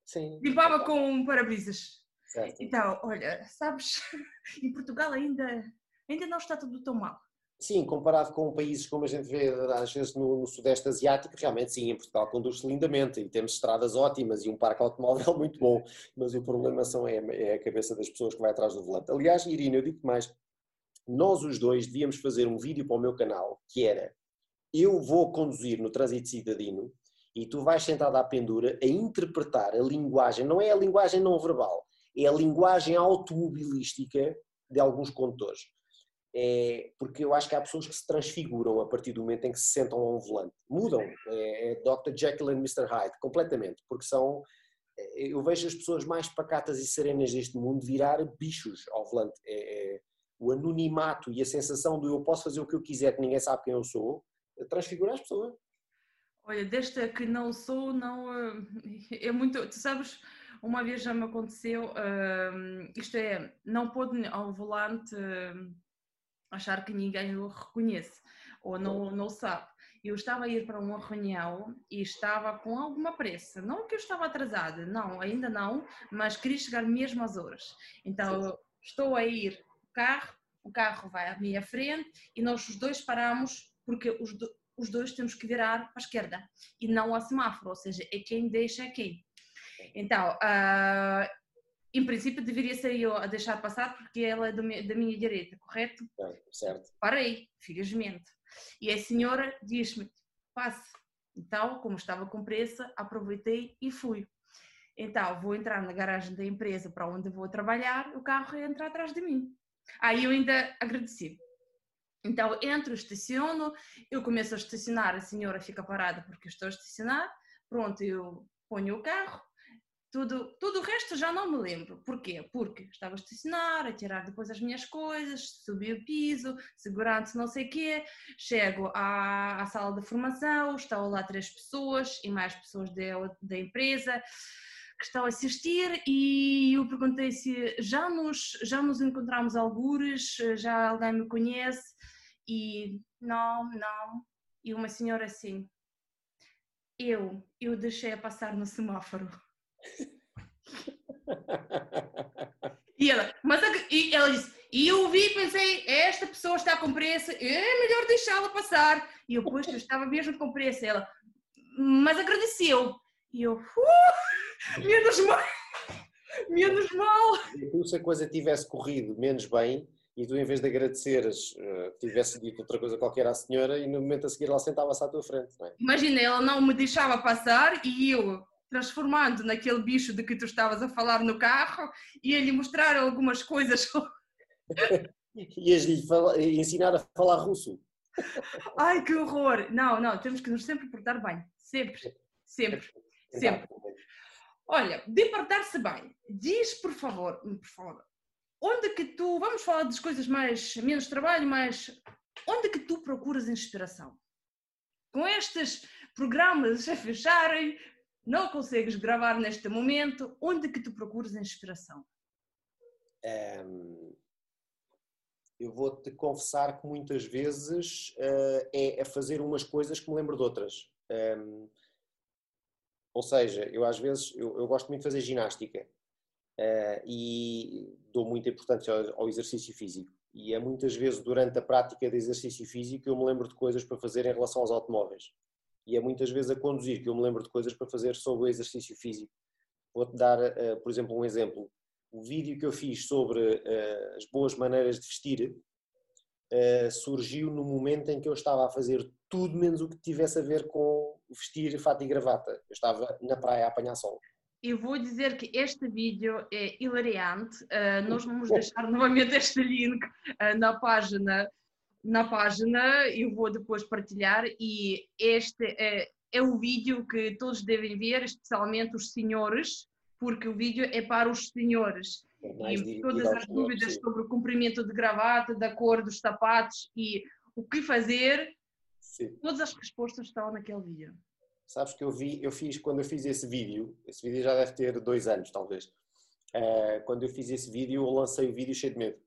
[SPEAKER 2] Sim. Limpava com para-brisas. Então, olha, sabes, em Portugal ainda, ainda não está tudo tão mal.
[SPEAKER 3] Sim, comparado com países como a gente vê às vezes no, no Sudeste Asiático, realmente sim, em Portugal conduz-se lindamente e temos estradas ótimas e um parque automóvel muito bom, mas o problema são, é, é a cabeça das pessoas que vai atrás do volante. Aliás, Irina, eu digo mais, nós os dois devíamos fazer um vídeo para o meu canal que era eu vou conduzir no trânsito cidadino e tu vais sentado à pendura a interpretar a linguagem, não é a linguagem não verbal, é a linguagem automobilística de alguns condutores. É, porque eu acho que há pessoas que se transfiguram a partir do momento em que se sentam a um volante. Mudam. É, é Dr. Jekyll e Mr. Hyde, completamente. Porque são. É, eu vejo as pessoas mais pacatas e serenas deste mundo virar bichos ao volante. É, é, o anonimato e a sensação de eu posso fazer o que eu quiser, que ninguém sabe quem eu sou, transfigura as pessoas.
[SPEAKER 2] Olha, desta que não sou, não. Eh, é muito. Tu sabes, uma vez já me aconteceu, uh, isto é, não pode ao volante uh, achar que ninguém o reconhece ou não, não sabe. Eu estava a ir para uma reunião e estava com alguma pressa. Não que eu estava atrasada, não, ainda não, mas queria chegar mesmo às horas. Então, estou a ir o carro, o carro vai à minha frente e nós os dois paramos porque os, do, os dois temos que virar para a esquerda e não ao semáforo, ou seja, é quem deixa é quem. Então, uh, em princípio deveria ser eu a deixar passar porque ela é do, da minha direita, correto?
[SPEAKER 3] certo.
[SPEAKER 2] Parei, felizmente. E a senhora diz-me, passe. Então, como estava com pressa, aproveitei e fui. Então, vou entrar na garagem da empresa para onde vou trabalhar, o carro entra atrás de mim. Aí eu ainda agradeci. Então, entro, estaciono, eu começo a estacionar, a senhora fica parada porque estou a estacionar, pronto, eu ponho o carro, tudo, tudo o resto já não me lembro. Porquê? Porque estava a estacionar, a tirar depois as minhas coisas, subi o piso, segurando não sei o quê, chego à, à sala de formação, estão lá três pessoas e mais pessoas da, da empresa que estão a assistir e eu perguntei se já nos, já nos encontramos algures, já alguém me conhece e não, não. E uma senhora assim, eu, eu deixei a passar no semáforo. e ela, mas a, e ela disse, e eu vi pensei, esta pessoa está com pressa, é melhor deixá-la passar. E eu, pois, eu estava mesmo com pressa. Ela, mas agradeceu. E eu, uh, menos mal, menos mal.
[SPEAKER 3] Se a coisa tivesse corrido menos bem, e tu em vez de agradeceres uh, tivesse dito outra coisa qualquer à senhora e no momento a seguir ela sentava-se à tua frente, não é?
[SPEAKER 2] Imagina, ela não me deixava passar e eu transformando naquele bicho de que tu estavas a falar no carro ia-lhe mostrar algumas coisas
[SPEAKER 3] Ias-lhe ensinar a falar russo.
[SPEAKER 2] Ai, que horror! Não, não, temos que nos sempre portar bem. Sempre, sempre, sempre. Olha, de portar-se bem, diz por favor, por favor, onde que tu, vamos falar das coisas mais, menos trabalho, mas onde que tu procuras inspiração? Com estes programas a fecharem, não consegues gravar neste momento, onde que tu procuras inspiração?
[SPEAKER 3] Eu vou-te confessar que muitas vezes uh, é a fazer umas coisas que me lembro de outras. Ou seja, eu às vezes, eu, eu gosto muito de fazer ginástica e dou muita importância ao, exercício físico. E é muitas vezes durante a prática de exercício físico eu me lembro de coisas para fazer em relação aos automóveis. E é muitas vezes a conduzir que eu me lembro de coisas para fazer sobre o exercício físico. Vou-te dar, uh, por exemplo, um exemplo o vídeo que eu fiz sobre uh, as boas maneiras de vestir surgiu no momento em que eu estava a fazer tudo menos o que tivesse a ver com vestir fato e gravata. Eu estava na praia a apanhar sol.
[SPEAKER 2] Eu vou dizer que este vídeo é hilariante. Uh, nós vamos deixar novamente este link na página na página, eu vou depois partilhar e este é, é o vídeo que todos devem ver, especialmente os senhores, porque o vídeo é para os senhores. É e todas as dúvidas sobre o comprimento de gravata, da cor dos sapatos e o que fazer, sim. todas as respostas estão naquele vídeo.
[SPEAKER 3] Sabes que eu vi, eu fiz, quando eu fiz esse vídeo, esse vídeo já deve ter dois anos, talvez. Uh, quando eu fiz esse vídeo, eu lancei o vídeo cheio de medo.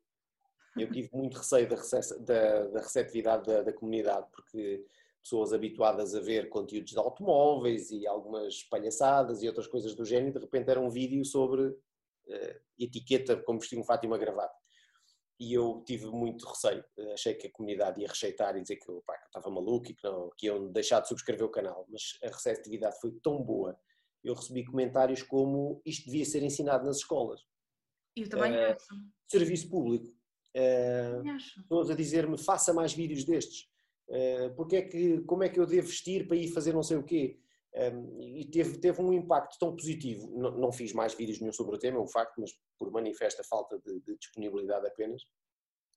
[SPEAKER 3] Eu tive muito receio da, da, da receptividade da, da comunidade, porque pessoas habituadas a ver conteúdos de automóveis e algumas palhaçadas e outras coisas do género, de repente era um vídeo sobre uh, etiqueta, como vestir um fato e uma gravata. E eu tive muito receio, achei que a comunidade ia rejeitar e dizer que, opa, que eu estava maluco e que, não, que iam deixar de subscrever o canal, mas a receptividade foi tão boa, eu recebi comentários como isto devia ser ensinado nas escolas.
[SPEAKER 2] Eu também uh, acho.
[SPEAKER 3] Serviço público. Uh, acho. Todos a dizer-me, faça mais vídeos destes. Eh, porque é que, como é que eu devo vestir para ir fazer não sei o quê? E teve, teve um impacto tão positivo. Não, não, fiz mais vídeos nenhum sobre o tema, é um facto, mas por manifesta falta de, de disponibilidade apenas.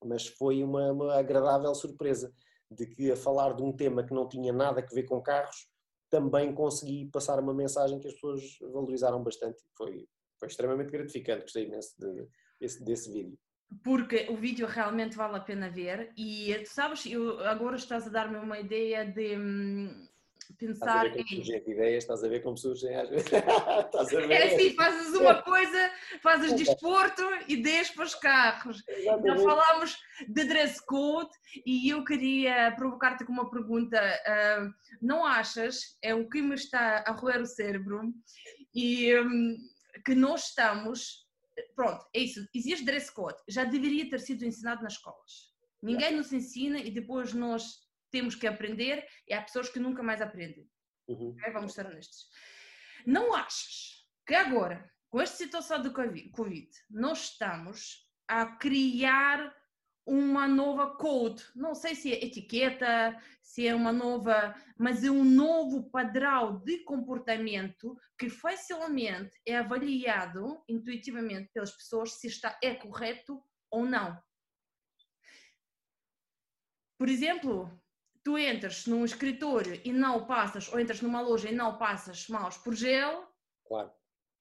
[SPEAKER 3] Mas foi uma, uma, agradável surpresa de que a falar de um tema que não tinha nada a ver com carros, também consegui passar uma mensagem que as pessoas valorizaram bastante. Foi, foi extremamente gratificante, gostei imenso de, desse, desse vídeo
[SPEAKER 2] porque o vídeo realmente vale a pena ver e tu sabes, eu, agora estás a dar-me uma ideia de hum, pensar
[SPEAKER 3] estás a ver como em... ideias, estás a ver como surgem às vezes.
[SPEAKER 2] É assim, fazes uma coisa, fazes desporto, ideias para os carros. Exatamente. Então falámos de dress code e eu queria provocar-te com uma pergunta. Uh, não achas, é o que me está a roer o cérebro, e um, que nós estamos pronto, é isso. Existe dress code. Já deveria ter sido ensinado nas escolas. Ninguém nos ensina e depois nós temos que aprender e há pessoas que nunca mais aprendem. Uhum. Okay? Vamos ser honestos. Não achas que agora, com esta situação do Covid, nós estamos a criar uma nova code, não sei se é etiqueta, se é uma nova, mas é um novo padrão de comportamento que facilmente é avaliado intuitivamente pelas pessoas se está é correto ou não. Por exemplo, tu entras num escritório e não passas, ou entras numa loja e não passas maus por gel,
[SPEAKER 3] claro.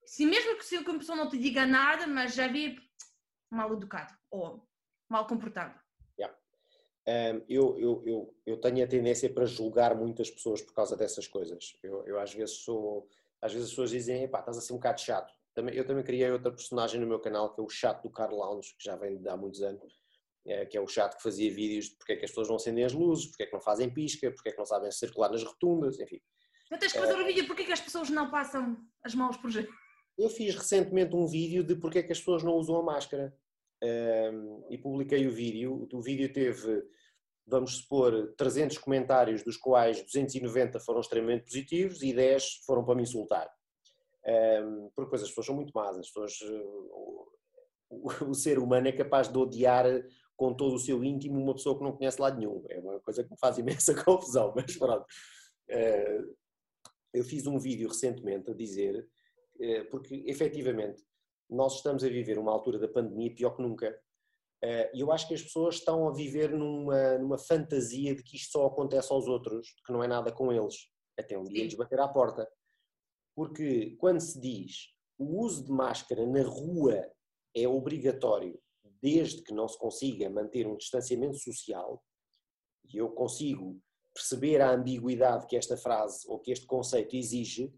[SPEAKER 2] se mesmo que a pessoa não te diga nada, mas já vi mal educado, ou mal comportado.
[SPEAKER 3] Yeah. Um, eu, eu, eu, eu tenho a tendência para julgar muitas pessoas por causa dessas coisas. Eu, eu às vezes sou. Às vezes as pessoas dizem, pá, estás a ser um bocado chato. Também, eu também criei outra personagem no meu canal, que é o chato do Carl Lounge, que já vem de há muitos anos. É, que é o chato que fazia vídeos de porque é que as pessoas não acendem as luzes, porque é que não fazem pisca, porque é que não sabem circular nas rotundas, enfim.
[SPEAKER 2] Então tens que fazer um vídeo porque é que as pessoas não passam as mãos por jeito.
[SPEAKER 3] Eu fiz recentemente um vídeo de porque é que as pessoas não usam a máscara um, e publiquei o vídeo. O vídeo teve, vamos supor, 300 comentários, dos quais 290 foram extremamente positivos e 10 foram para me insultar. Um, porque as pessoas são muito más, as pessoas, o, o ser humano é capaz de odiar com todo o seu íntimo uma pessoa que não conhece lado nenhum. É uma coisa que me faz imensa confusão, mas pronto. Eh, eu fiz um vídeo recentemente a dizer, eh, porque efetivamente nós estamos a viver uma altura da pandemia pior que nunca. Eh, e eu acho que as pessoas estão a viver numa, numa fantasia de que isto só acontece aos outros, que não é nada com eles, até um dia lhes bater à porta. Porque quando se diz o uso de máscara na rua é obrigatório desde que não se consiga manter um distanciamento social, e eu consigo perceber a ambiguidade que esta frase ou que este conceito exige,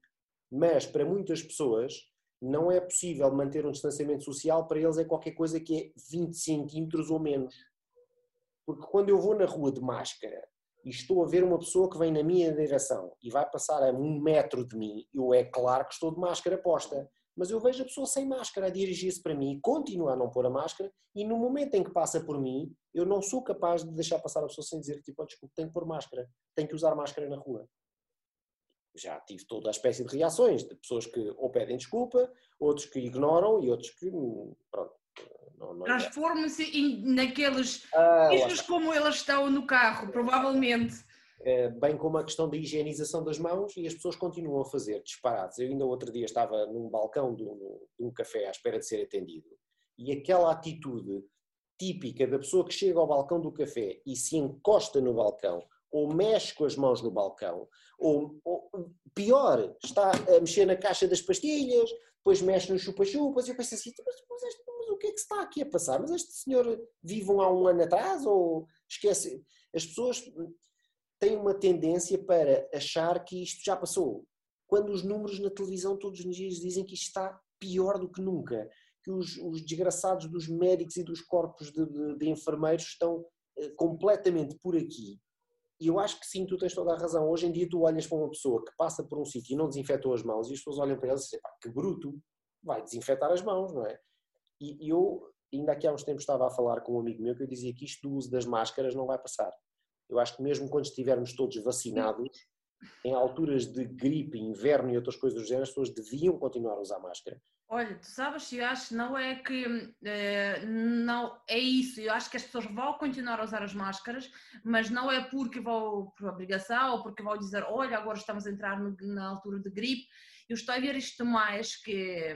[SPEAKER 3] mas para muitas pessoas não é possível manter um distanciamento social, para eles é qualquer coisa que é 20 centímetros ou menos. Porque quando eu vou na rua de máscara e estou a ver uma pessoa que vem na minha direção e vai passar a um metro de mim, eu é claro que estou de máscara posta mas eu vejo a pessoa sem máscara a dirigir-se para mim e continua a não pôr a máscara e no momento em que passa por mim, eu não sou capaz de deixar passar a pessoa sem dizer tipo, oh, desculpe, tenho que pôr máscara, tenho que usar máscara na rua. Já tive toda a espécie de reações, de pessoas que ou pedem desculpa, outros que ignoram e outros que, pronto,
[SPEAKER 2] Transformam-se naqueles ah, como elas estão no carro, provavelmente.
[SPEAKER 3] Eh, bem como a questão da higienização das mãos e as pessoas continuam a fazer disparates. Eu ainda outro dia estava num balcão de um, de um café à espera de ser atendido e aquela atitude típica da pessoa que chega ao balcão do café e se encosta no balcão ou mexe com as mãos no balcão, ou, ou pior, está a mexer na caixa das pastilhas, depois mexe nos chupa-chupas, e eu penso assim, mas, mas, este, mas, o que é que se está aqui a passar? Mas este senhor vive um há um ano atrás, ou esquece? As pessoas tem uma tendência para achar que isto já passou. Quando os números na televisão todos os dias dizem que isto está pior do que nunca, que os, os desgraçados dos médicos e dos corpos de, de, de enfermeiros estão uh, completamente por aqui. E eu acho que sim, tu tens toda a razão. Hoje em dia tu olhas para uma pessoa que passa por um sítio e não desinfetou as mãos e as pessoas olham para ela e dizem, que bruto, vai desinfetar as mãos, não é? E eu, ainda aqui há uns tempos estava a falar com um amigo meu que eu dizia que isto do uso das máscaras não vai passar. Eu acho que mesmo quando estivermos todos vacinados, em alturas de gripe, inverno e outras coisas do género, as pessoas deviam continuar a usar máscara.
[SPEAKER 2] Olha, tu sabes, eu acho não é que eh, não é isso. Eu acho que as pessoas vão continuar a usar as máscaras, mas não é porque vão por obrigação ou porque vão dizer, olha, agora estamos a entrar no, na altura de gripe. Eu estou a ver isto mais que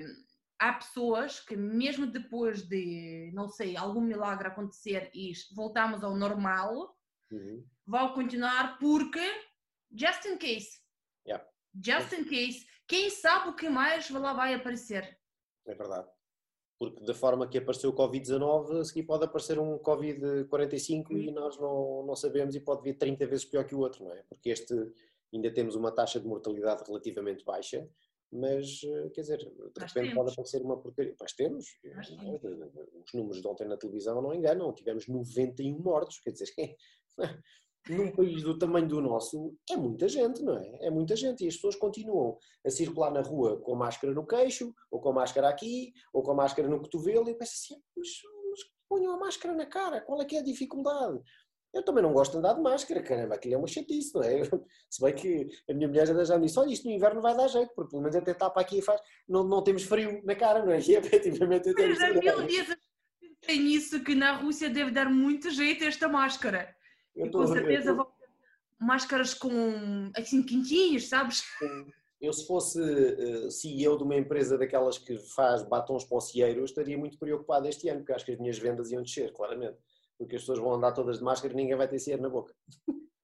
[SPEAKER 2] há pessoas que mesmo depois de, não sei, algum milagre acontecer e voltamos ao normal, Uhum. Vão continuar porque, just in case.
[SPEAKER 3] Yeah.
[SPEAKER 2] Just in case. Quem sabe o que mais lá vai aparecer?
[SPEAKER 3] É verdade. Porque da forma que apareceu o Covid-19, a seguir pode aparecer um Covid-45 uhum. e nós não, não sabemos e pode vir 30 vezes pior que o outro, não é? Porque este ainda temos uma taxa de mortalidade relativamente baixa, mas eh, quer dizer, de repente pode aparecer uma porcaria. Mas temos, os números de ontem na televisão não enganam, tivemos 91 mortos, quer dizer, num país do tamanho do nosso, é muita gente, não é? É muita gente e as pessoas continuam a circular na rua com máscara no queixo, ou com máscara aqui, ou com máscara no cotovelo, e eu penso assim, mas, mas ponham a máscara na cara, qual é que é a dificuldade? Eu também não gosto de andar de máscara, caramba, aquilo é uma chatice, não é? Se bem que a minha mulher já me disse, olha, isto no inverno vai dar jeito, porque pelo menos até tapa aqui e faz, não, não temos frio na cara, não é? E efetivamente.
[SPEAKER 2] Mas mil dias tem isso que na Rússia deve dar muito jeito esta máscara. Eu com certeza vão ter máscaras com assim quentinhas, sabes?
[SPEAKER 3] Eu se fosse uh, CEO de uma empresa daquelas que faz batons pocieiros, estaria muito preocupado este ano, porque acho que as minhas vendas iam descer, claramente. Porque as pessoas vão andar todas de máscara e ninguém vai ter cieiro na boca.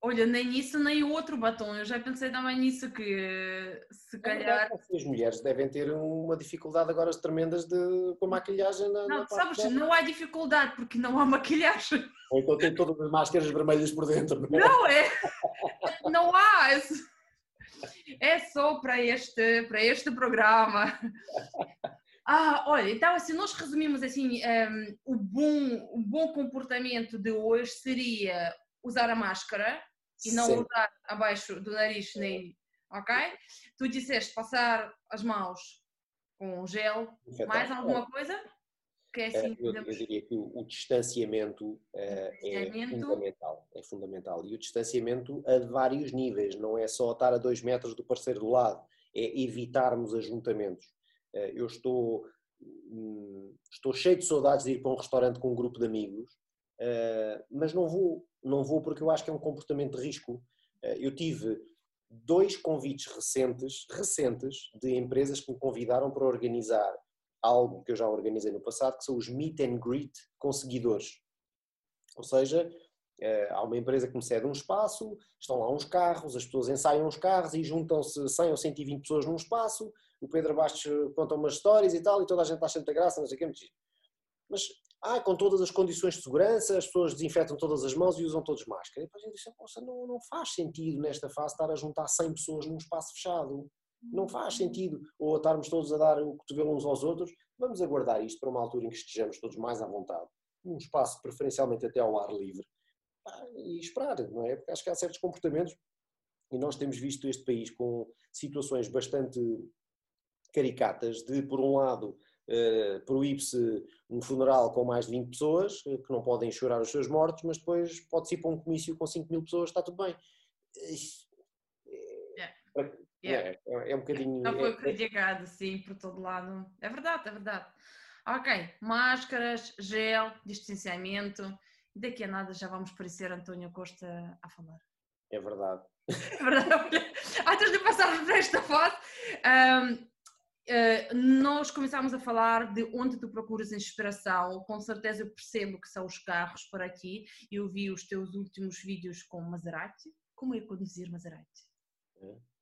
[SPEAKER 2] Olha, nem isso, nem o outro batom. Eu já pensei também nisso, que se é calhar.
[SPEAKER 3] É as mulheres devem ter uma dificuldade agora tremendas de, com a maquilhagem na.
[SPEAKER 2] Não, na sabes, não há dificuldade porque não há maquilhagem.
[SPEAKER 3] Ou então tem todas as máscaras vermelhas por dentro.
[SPEAKER 2] Não é? Não, é, não há. É só para este, para este programa. Ah, olha, então se nós resumimos assim, um, ehm, o, bom, o bom comportamento de hoje seria usar a máscara e não Sim. usar abaixo do nariz nem, ok? Tu disseste passar as mãos com gel, mais alguma coisa?
[SPEAKER 3] Que é assim, eu, eu, diria que o, o distanciamento, uh, distanciamento, é fundamental, é fundamental. E o distanciamento a vários níveis, não é só estar a dois metros do parceiro do lado, é evitarmos ajuntamentos. Uh, eu estou, hum, estou cheio de saudades de ir para um restaurante com um grupo de amigos, uh, mas não vou, não vou porque eu acho que é um comportamento de risco. eu tive dois convites recentes, recentes de empresas que me convidaram para organizar algo que eu já organizei no passado, que são os meet and greet com seguidores. Ou seja, eh, há uma empresa que me cede um espaço, estão lá uns carros, as pessoas ensaiam os carros e juntam-se 100 ou 120 pessoas num espaço, o Pedro Bastos conta umas histórias e tal, e toda a gente está cheia de graça, não sei o que, mas ah, com todas as condições de segurança, as pessoas desinfetam todas as mãos e usam todos máscara. E depois a gente disse, não, não faz sentido nesta fase estar a juntar 100 pessoas num espaço fechado. Não faz sentido. Ou estarmos todos a dar o cotovelo uns aos outros. Vamos aguardar isto para uma altura em que estejamos todos mais à vontade. Num espaço preferencialmente até ao ar livre. E esperar, não é? Porque acho que há certos comportamentos e nós temos visto este país com situações bastante caricatas de, por um lado, proíbe-se um funeral com mais de 20 pessoas, uh, que não podem chorar os seus mortos, mas depois pode-se ir para um comício com 5 mil pessoas, está tudo bem.
[SPEAKER 2] Yeah. É, é, é, um bocadinho. Não foi é, é criticado, sim, por todo lado. É verdade, é verdade. Ok, máscaras, gel, distanciamento. Daqui a nada já vamos parecer António Costa a falar.
[SPEAKER 3] É verdade.
[SPEAKER 2] É verdade. Antes de passarmos para esta fase, um, uh, eh, nós começámos a falar de onde tu procuras inspiração. Com certeza eu percebo que são os carros por aqui. Eu vi os teus últimos vídeos com Maserati. Como é conduzir Maserati?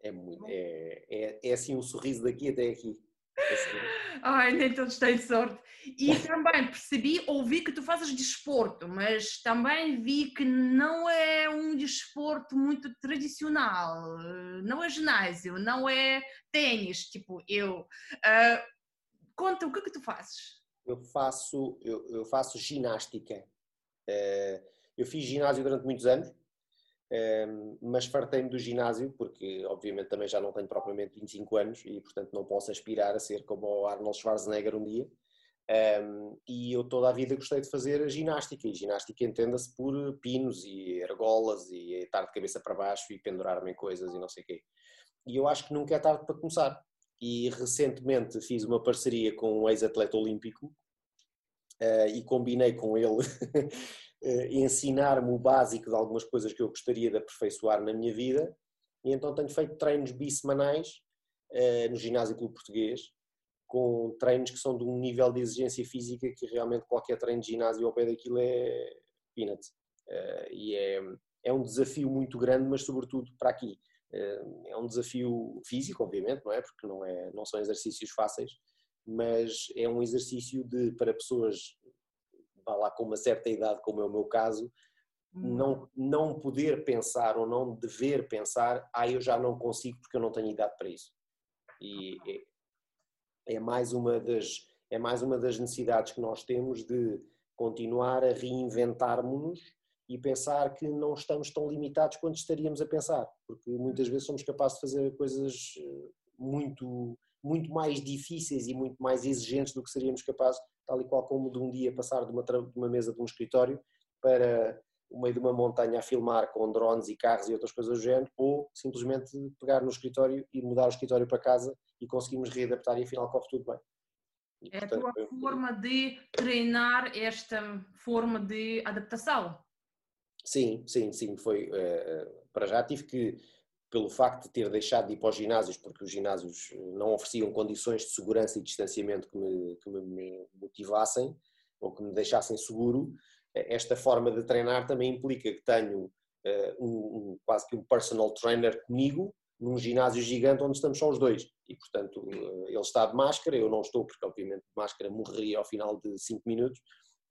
[SPEAKER 3] É, muito, é, é, é assim um sorriso daqui até aqui.
[SPEAKER 2] É assim. Ai, nem todos têm sorte. E também percebi, ouvi que tu fazes desporto, mas também vi que não é desporto muito tradicional. Não é ginásio, não é tênis, tipo eu. Uh, conta, o que é que tu fazes?
[SPEAKER 3] Eu faço, eu, eu faço ginástica. Uh, eu fiz ginásio durante muitos anos mas fartei-me do ginásio, porque obviamente também já não tenho propriamente 25 anos e portanto não posso aspirar a ser como o Arnold Schwarzenegger um dia. Um, e eu toda a vida gostei de fazer ginástica, e ginástica entenda-se por pinos e argolas e estar de cabeça para baixo e pendurar-me em coisas e não sei o quê. E eu acho que nunca é tarde para começar. E recentemente fiz uma parceria com um ex-atleta olímpico uh, e combinei com ele uh, ensinar-me o básico de algumas coisas que eu gostaria de aperfeiçoar na minha vida, e então tenho feito treinos bissemanais uh, no Ginásio Clube Português, com treinos que são de um nível de exigência física que realmente qualquer treino de ginásio ao pé daquilo é peanut. Uh, e é, é um desafio muito grande, mas sobretudo para aqui. é um desafio físico, obviamente, não é? Porque não, é, não são exercícios fáceis, mas é um exercício de, para pessoas vá lá com uma certa idade, como é o meu caso, hum. não, não poder pensar ou não dever pensar, ah, eu já não consigo porque eu não tenho idade para isso. E é, mais uma das é mais uma das necessidades que nós temos de continuar a reinventarmos-nos e pensar que não estamos tão limitados quanto estaríamos a pensar, porque muitas vezes somos capazes de fazer coisas eh, muito muito mais difíceis e muito mais exigentes do que seríamos capazes tal e qual como de um dia passar de uma, de uma mesa de um escritório para o meio de uma montanha a filmar com drones e carros e outras coisas do género, ou simplesmente pegar no escritório e mudar o escritório para casa e conseguimos readaptar e afinal corre tudo bem.
[SPEAKER 2] E, é portanto, a tua eu... forma de treinar esta forma de adaptação?
[SPEAKER 3] Sim, sim, sim, foi. Uh, para já tive que pelo facto de ter deixado de ir para os ginásios, porque os ginásios eh, não ofereciam condições de segurança e distanciamento que me, que me motivassem ou que me deixassem seguro, esta forma de treinar também implica que tenho uh, um, um, quase que um personal trainer comigo num ginásio gigante onde estamos só os dois. E, portanto, uh, ele está de máscara, eu não estou, porque obviamente de máscara morreria ao final de 5 minutos,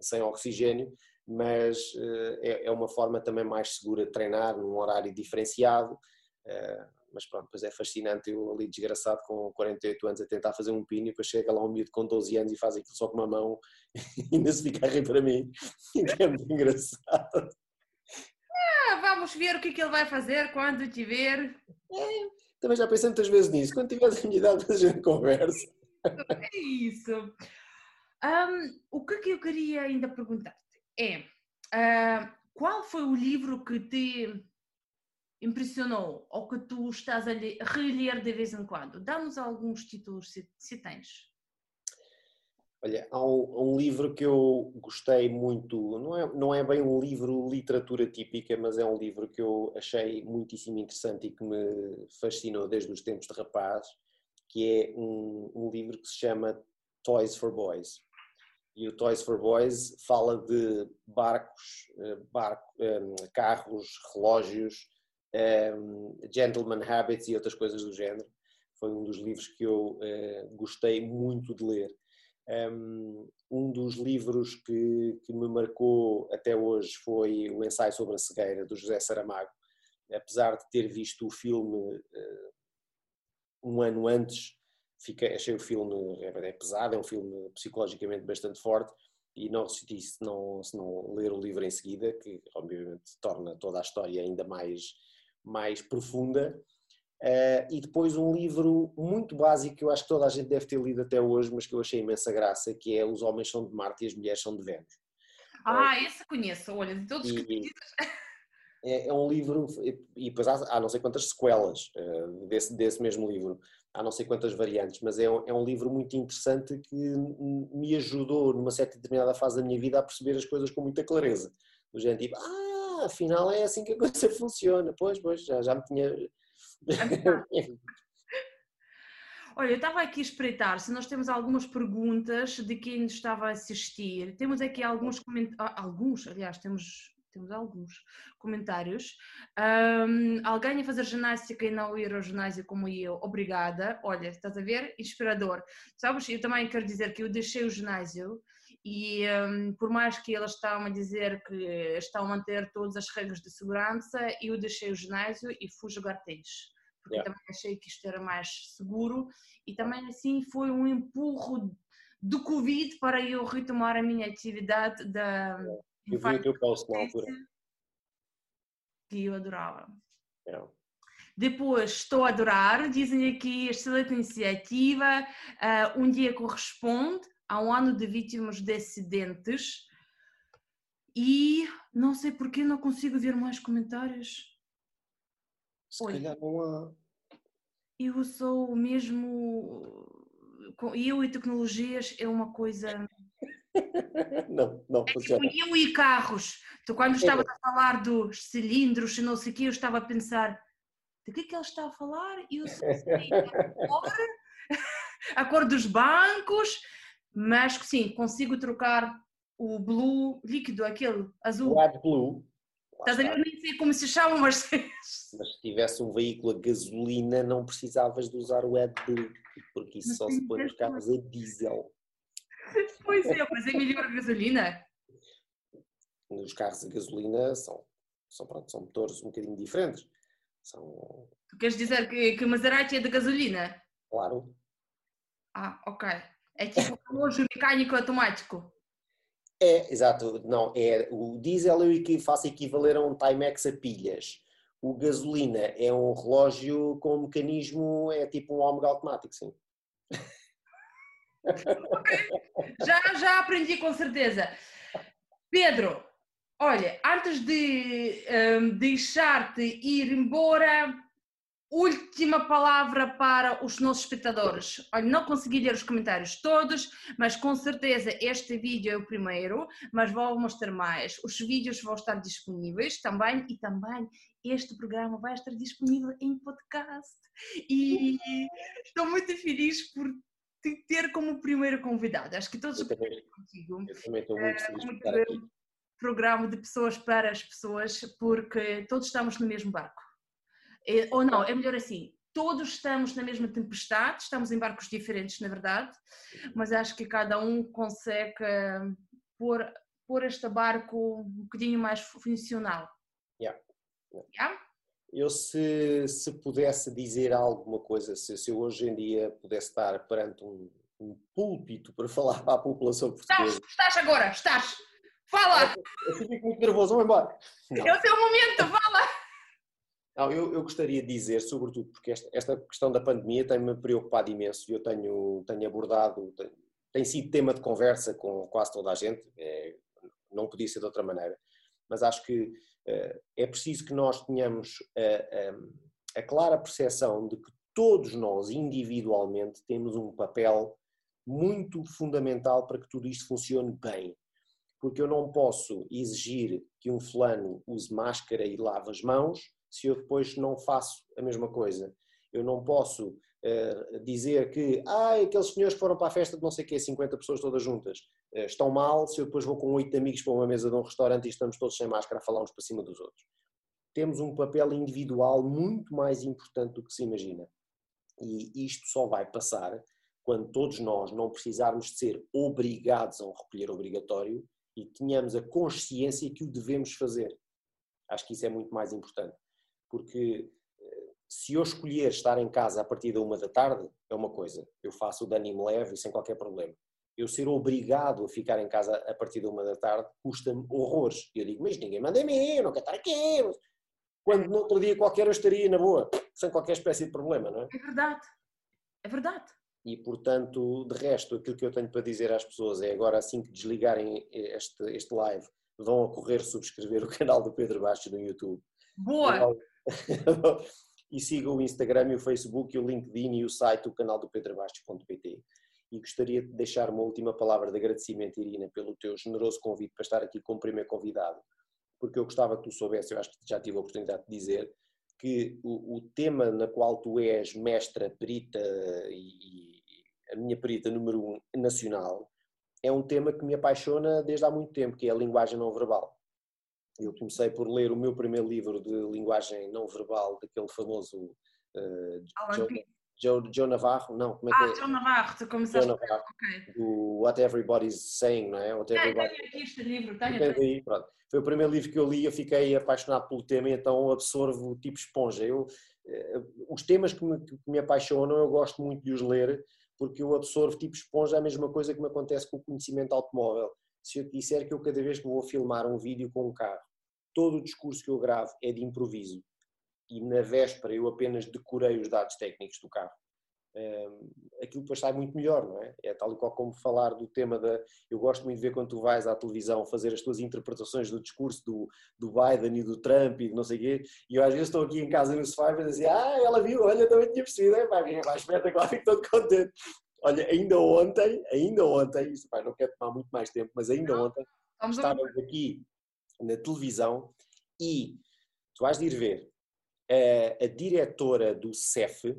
[SPEAKER 3] sem oxigênio, mas uh, é, é uma forma também mais segura de treinar, num horário diferenciado, eh, mas pronto, pois é fascinante eu ali desgraçado com 48 anos a tentar fazer um pino e depois chega lá um miúdo com 12 anos e faz aquilo só com uma mão e ainda se fica a rir para mim, é muito engraçado.
[SPEAKER 2] Ah, vamos ver o que, é que ele vai fazer quando tiver.
[SPEAKER 3] É, também já pensei muitas vezes nisso, quando tiver a minha idade a gente conversa.
[SPEAKER 2] É isso. Um, o que, é que eu queria ainda perguntar-te é uh, qual foi o livro que te impressionou ou que tu estás a reler de vez em quando? Dá-nos alguns títulos se, se tens.
[SPEAKER 3] Olha, há um, há um, livro que eu gostei muito, não é, não é bem um livro literatura típica, mas é um livro que eu achei muitíssimo interessante e que me fascinou desde os tempos de rapaz, que é um, um livro que se chama Toys for Boys. E o Toys for Boys fala de barcos, eh, barco, eh, carros, relógios, um, Gentleman Habits e outras coisas do género. Foi um dos livros que eu gostei muito de ler. Um, dos livros que, que, me marcou até hoje foi o ensaio sobre a cegueira, do José Saramago. Apesar de ter visto o filme uh, um ano antes, fiquei, achei o filme é, é, pesado, é um filme psicologicamente bastante forte e não resisti se não, se não ler o livro em seguida, que obviamente torna toda a história ainda mais mais profunda. Uh, e depois um livro muito básico que eu acho que toda a gente deve ter lido até hoje, mas que eu achei imensa graça, que é Os Homens são de Marte e as Mulheres são de Vênus.
[SPEAKER 2] Ah, uh, esse conheço, olha, de todos os que
[SPEAKER 3] é, é, um livro, e depois há, há não sei quantas sequelas uh, desse, desse mesmo livro, há não sei quantas variantes, mas é um, é um livro muito interessante que me ajudou numa certa determinada fase da minha vida a perceber as coisas com muita clareza. Do género tipo, ah, afinal é assim que a coisa funciona. Pois, pois, já, já me tinha.
[SPEAKER 2] Olha, eu estava aqui a espreitar se nós temos algumas perguntas de quem nos estava a assistir. Temos aqui alguns comentários, ah, alguns, aliás, temos, temos alguns comentários. Um, alguém a fazer ginástica e não ir ao ginásio como eu, obrigada. Olha, estás a ver? Inspirador. Sabes, eu também quero dizer que eu deixei o ginásio e um, por mais que elas estão a dizer que estão a manter todas as regras de segurança, eu deixei o ginásio e fui jogar tênis, porque yeah. também achei que isto era mais seguro e também assim foi um empurro do Covid para eu retomar a minha atividade da
[SPEAKER 3] yeah. Eu vi o teu post na altura.
[SPEAKER 2] Que eu adorava. Depois, estou a adorar, dizem aqui, excelente iniciativa, uh, um dia corresponde, há um ano de vítimas de acidentes e não sei porque não consigo ver mais comentários.
[SPEAKER 3] Se Oi. calhar não há.
[SPEAKER 2] Eu sou mesmo. Eu e tecnologias é uma coisa.
[SPEAKER 3] não, não
[SPEAKER 2] é funciona. Tipo eu e carros. Tu, quando é. a falar dos cilindros e não sei o que, eu estava a pensar de que é que ele está a falar? Eu sei a cor, a cor dos bancos, mas sim, consigo trocar o blue líquido, aquele azul.
[SPEAKER 3] O AdBlue.
[SPEAKER 2] Estás a ver? Nem sei como se chama, mas.
[SPEAKER 3] Mas se tivesse um veículo a gasolina, não precisavas de usar o AdBlue, porque isso mas só se põe nos carros a diesel.
[SPEAKER 2] Pois é, mas é melhor a gasolina?
[SPEAKER 3] Nos carros a gasolina são, são, pronto, são motores um bocadinho diferentes. São...
[SPEAKER 2] Tu queres dizer que, que Maserati é de gasolina?
[SPEAKER 3] Claro.
[SPEAKER 2] Ah, ok. É tipo o famoso mecânico automático.
[SPEAKER 3] É, exato. Não, é, o diesel eu faço equivaler a um Timex a pilhas. O gasolina é um relógio com um mecanismo, é tipo um ômega automático, sim.
[SPEAKER 2] já, já aprendi com certeza. Pedro, olha, antes de um, deixar-te ir embora, última palavra para os nossos espectadores. Olha, não consegui ler os comentários todos, mas com certeza este vídeo é o primeiro, mas vou mostrar mais. Os vídeos vão estar disponíveis também e também este programa vai estar disponível em podcast. E estou muito feliz por te ter como primeiro convidado. Acho que todos
[SPEAKER 3] eu também, contigo. Eu também estou muito feliz por estar aqui.
[SPEAKER 2] Programa de pessoas para as pessoas, porque todos estamos no mesmo barco. É, ou não, é melhor assim, todos estamos na mesma tempestade, estamos em barcos diferentes, na verdade, mas acho que cada um consegue hum, pôr, pôr este barco um bocadinho mais funcional.
[SPEAKER 3] Yeah.
[SPEAKER 2] yeah?
[SPEAKER 3] Eu, se, se pudesse dizer alguma coisa, se, se eu hoje em dia pudesse estar perante um, um púlpito para falar para a população portuguesa.
[SPEAKER 2] Estás, estás agora, estás! Fala!
[SPEAKER 3] Eu, eu fico muito nervoso, vamos embora.
[SPEAKER 2] Não. É o teu momento, fala!
[SPEAKER 3] Não, eu, eu gostaria de dizer, sobretudo, porque esta, esta questão da pandemia tem-me preocupado imenso e eu tenho, tenho abordado, tem, tem, sido tema de conversa com quase toda a gente, é, não podia ser de outra maneira, mas acho que é, é preciso que nós tenhamos a, a, a clara percepção de que todos nós, individualmente, temos um papel muito fundamental para que tudo isto funcione bem. Porque eu não posso exigir que um fulano use máscara e lave as mãos se eu depois não faço a mesma coisa. Eu não posso uh, dizer que ah, aqueles senhores foram para a festa de não sei o quê, 50 pessoas todas juntas, uh, estão mal se eu depois vou com oito amigos para uma mesa de um restaurante e estamos todos sem máscara a falar uns para cima dos outros. Temos um papel individual muito mais importante do que se imagina. E isto só vai passar quando todos nós não precisarmos de ser obrigados a um recolher obrigatório e tenhamos a consciência que o devemos fazer. Acho que isso é muito mais importante. Porque eh, se eu escolher estar em casa a partir da uma da tarde, é uma coisa. Eu faço o dano e me levo e sem qualquer problema. Eu ser obrigado a ficar em casa a partir da uma da tarde custa-me horrores. Eu digo, mas ninguém manda em mim, eu não quero estar aqui. Quando no outro dia qualquer eu estaria na boa, sem qualquer espécie de problema, não é?
[SPEAKER 2] É verdade. É verdade.
[SPEAKER 3] E, portanto, de resto, aquilo que eu tenho para dizer às pessoas é agora, assim que desligarem este, este live, vão a correr subscrever o canal do Pedro Bastos no YouTube.
[SPEAKER 2] Boa!
[SPEAKER 3] E sigam o Instagram e o Facebook, e o LinkedIn e o site, o canal do pedrobastos.pt. E gostaria de deixar uma última palavra de agradecimento, Irina, pelo teu generoso convite para estar aqui como primeiro convidado, porque eu gostava que tu soubesse, eu acho que já tive a oportunidade de dizer, que o, o tema na qual tu és mestra, perita e, a minha perita número um nacional, é um tema que me apaixona desde há muito tempo, que é a linguagem não verbal. Eu comecei por ler o meu primeiro livro de linguagem não verbal, daquele famoso uh, Joe, Joe, Joe, Navarro, não,
[SPEAKER 2] como é que ah, é? Joe Navarro, tu começaste Joe Navarro,
[SPEAKER 3] okay. do What Everybody's Saying, não é? What
[SPEAKER 2] everybody... Tenho aqui este livro, tenho. Aí,
[SPEAKER 3] pronto. Foi o primeiro livro que eu li, eu fiquei apaixonado pelo tema e então absorvo tipo esponja. Eu, uh, os temas que me, que me apaixonam, eu gosto muito de os ler, porque eu absorvo tipo esponja a mesma coisa que me acontece com o conhecimento automóvel. Se eu disser que eu cada vez que vou filmar um vídeo com um carro, todo o discurso que eu gravo é de improviso e na véspera eu apenas decorei os dados técnicos do carro um, aquilo depois sai muito melhor, não é? É tal e qual como falar do tema da. Eu gosto muito de ver quando tu vais à televisão fazer as tuas interpretações do discurso do, do Biden e do Trump e não sei o quê, e eu às vezes estou aqui em casa no sofá e dizer, ah, ela viu, olha, também tinha percebido, é pá, é espetacular, fico todo contente. Olha, ainda ontem, ainda ontem, isso, pá, não quero tomar muito mais tempo, mas ainda ontem, estávamos aqui na televisão e tu vais de ir ver a, a diretora do CEF,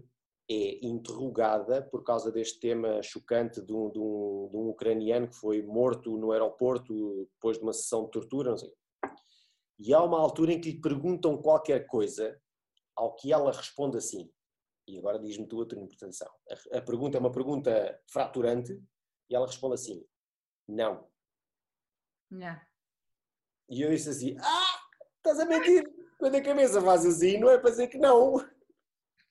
[SPEAKER 3] é interrogada por causa deste tema chocante de um, de, um, de um, ucraniano que foi morto no aeroporto depois de uma sessão de tortura, não. E há uma altura em que lhe perguntam qualquer coisa, ao que ela responde assim. E agora diz-me tu a tua interpretação. A, a pergunta é uma pergunta fraturante e ela responde assim: não.
[SPEAKER 2] Yeah.
[SPEAKER 3] E eu disse assim: ah, estás a mentir! Quando a cabeça faz assim, não é para dizer que não.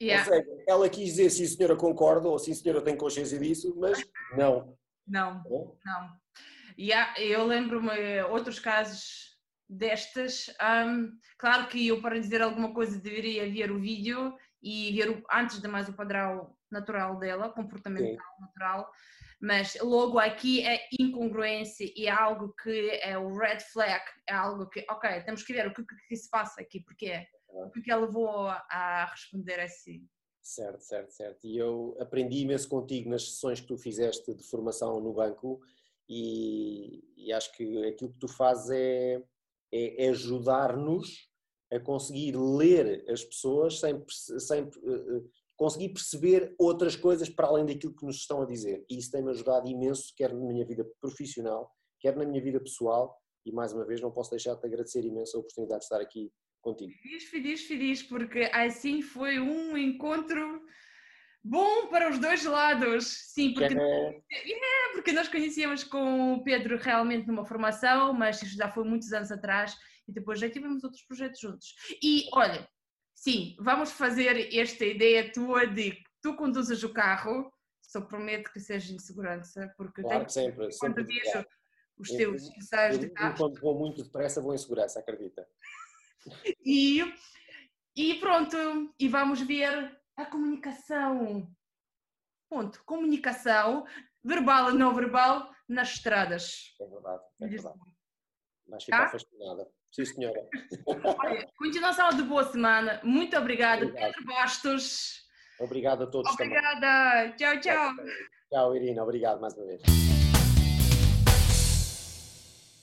[SPEAKER 3] Yeah. Ou seja, ela quis dizer sim senhora concorda ou sim senhora tem consciência disso, mas não.
[SPEAKER 2] Não, não. Yeah, eu lembro-me outros casos destas. Um, claro que eu para dizer alguma coisa deveria ver o vídeo e ver o, antes de mais o padrão natural dela, comportamental Sim. natural, mas logo aqui é incongruência e é algo que é o red flag, é algo que, ok, temos que ver o que, que se passa aqui, porque é porque ela levou a responder assim.
[SPEAKER 3] Certo, certo, certo. E eu aprendi imenso contigo nas sessões que tu fizeste de formação no banco e, e acho que aquilo que tu fazes é, é, é ajudar-nos a conseguir ler as pessoas sem, sem conseguir perceber outras coisas para além daquilo que nos estão a dizer. E isso tem-me ajudado imenso, quer na minha vida profissional, quer na minha vida pessoal. E mais uma vez não posso deixar de agradecer imenso a oportunidade de estar aqui contigo.
[SPEAKER 2] Feliz, feliz, feliz, porque assim foi um encontro bom para os dois lados. Sim, porque, é... é, porque nós conhecíamos com o Pedro realmente numa formação, mas isso já foi muitos anos atrás e depois já tivemos outros projetos juntos. E olha, sim, vamos fazer esta ideia tua de tu conduzes o carro, só prometo que seja em segurança, porque
[SPEAKER 3] claro que sempre, sempre
[SPEAKER 2] vejo os teus eu, ensaios eu, de carro.
[SPEAKER 3] Quando vou muito depressa, vou em segurança, acredita.
[SPEAKER 2] E, e pronto, e vamos ver a comunicação. Ponto. Comunicação, verbal e não verbal, nas estradas.
[SPEAKER 3] É verdade, é verdade. Mas ficar tá? fascinada. Sim, senhora.
[SPEAKER 2] Olha, continuação de boa semana. Muito obrigada, Obrigado. Pedro Bastos.
[SPEAKER 3] Obrigado a todos
[SPEAKER 2] Obrigada.
[SPEAKER 3] também.
[SPEAKER 2] Tchau, tchau.
[SPEAKER 3] Tchau, Irina. Obrigado mais uma vez.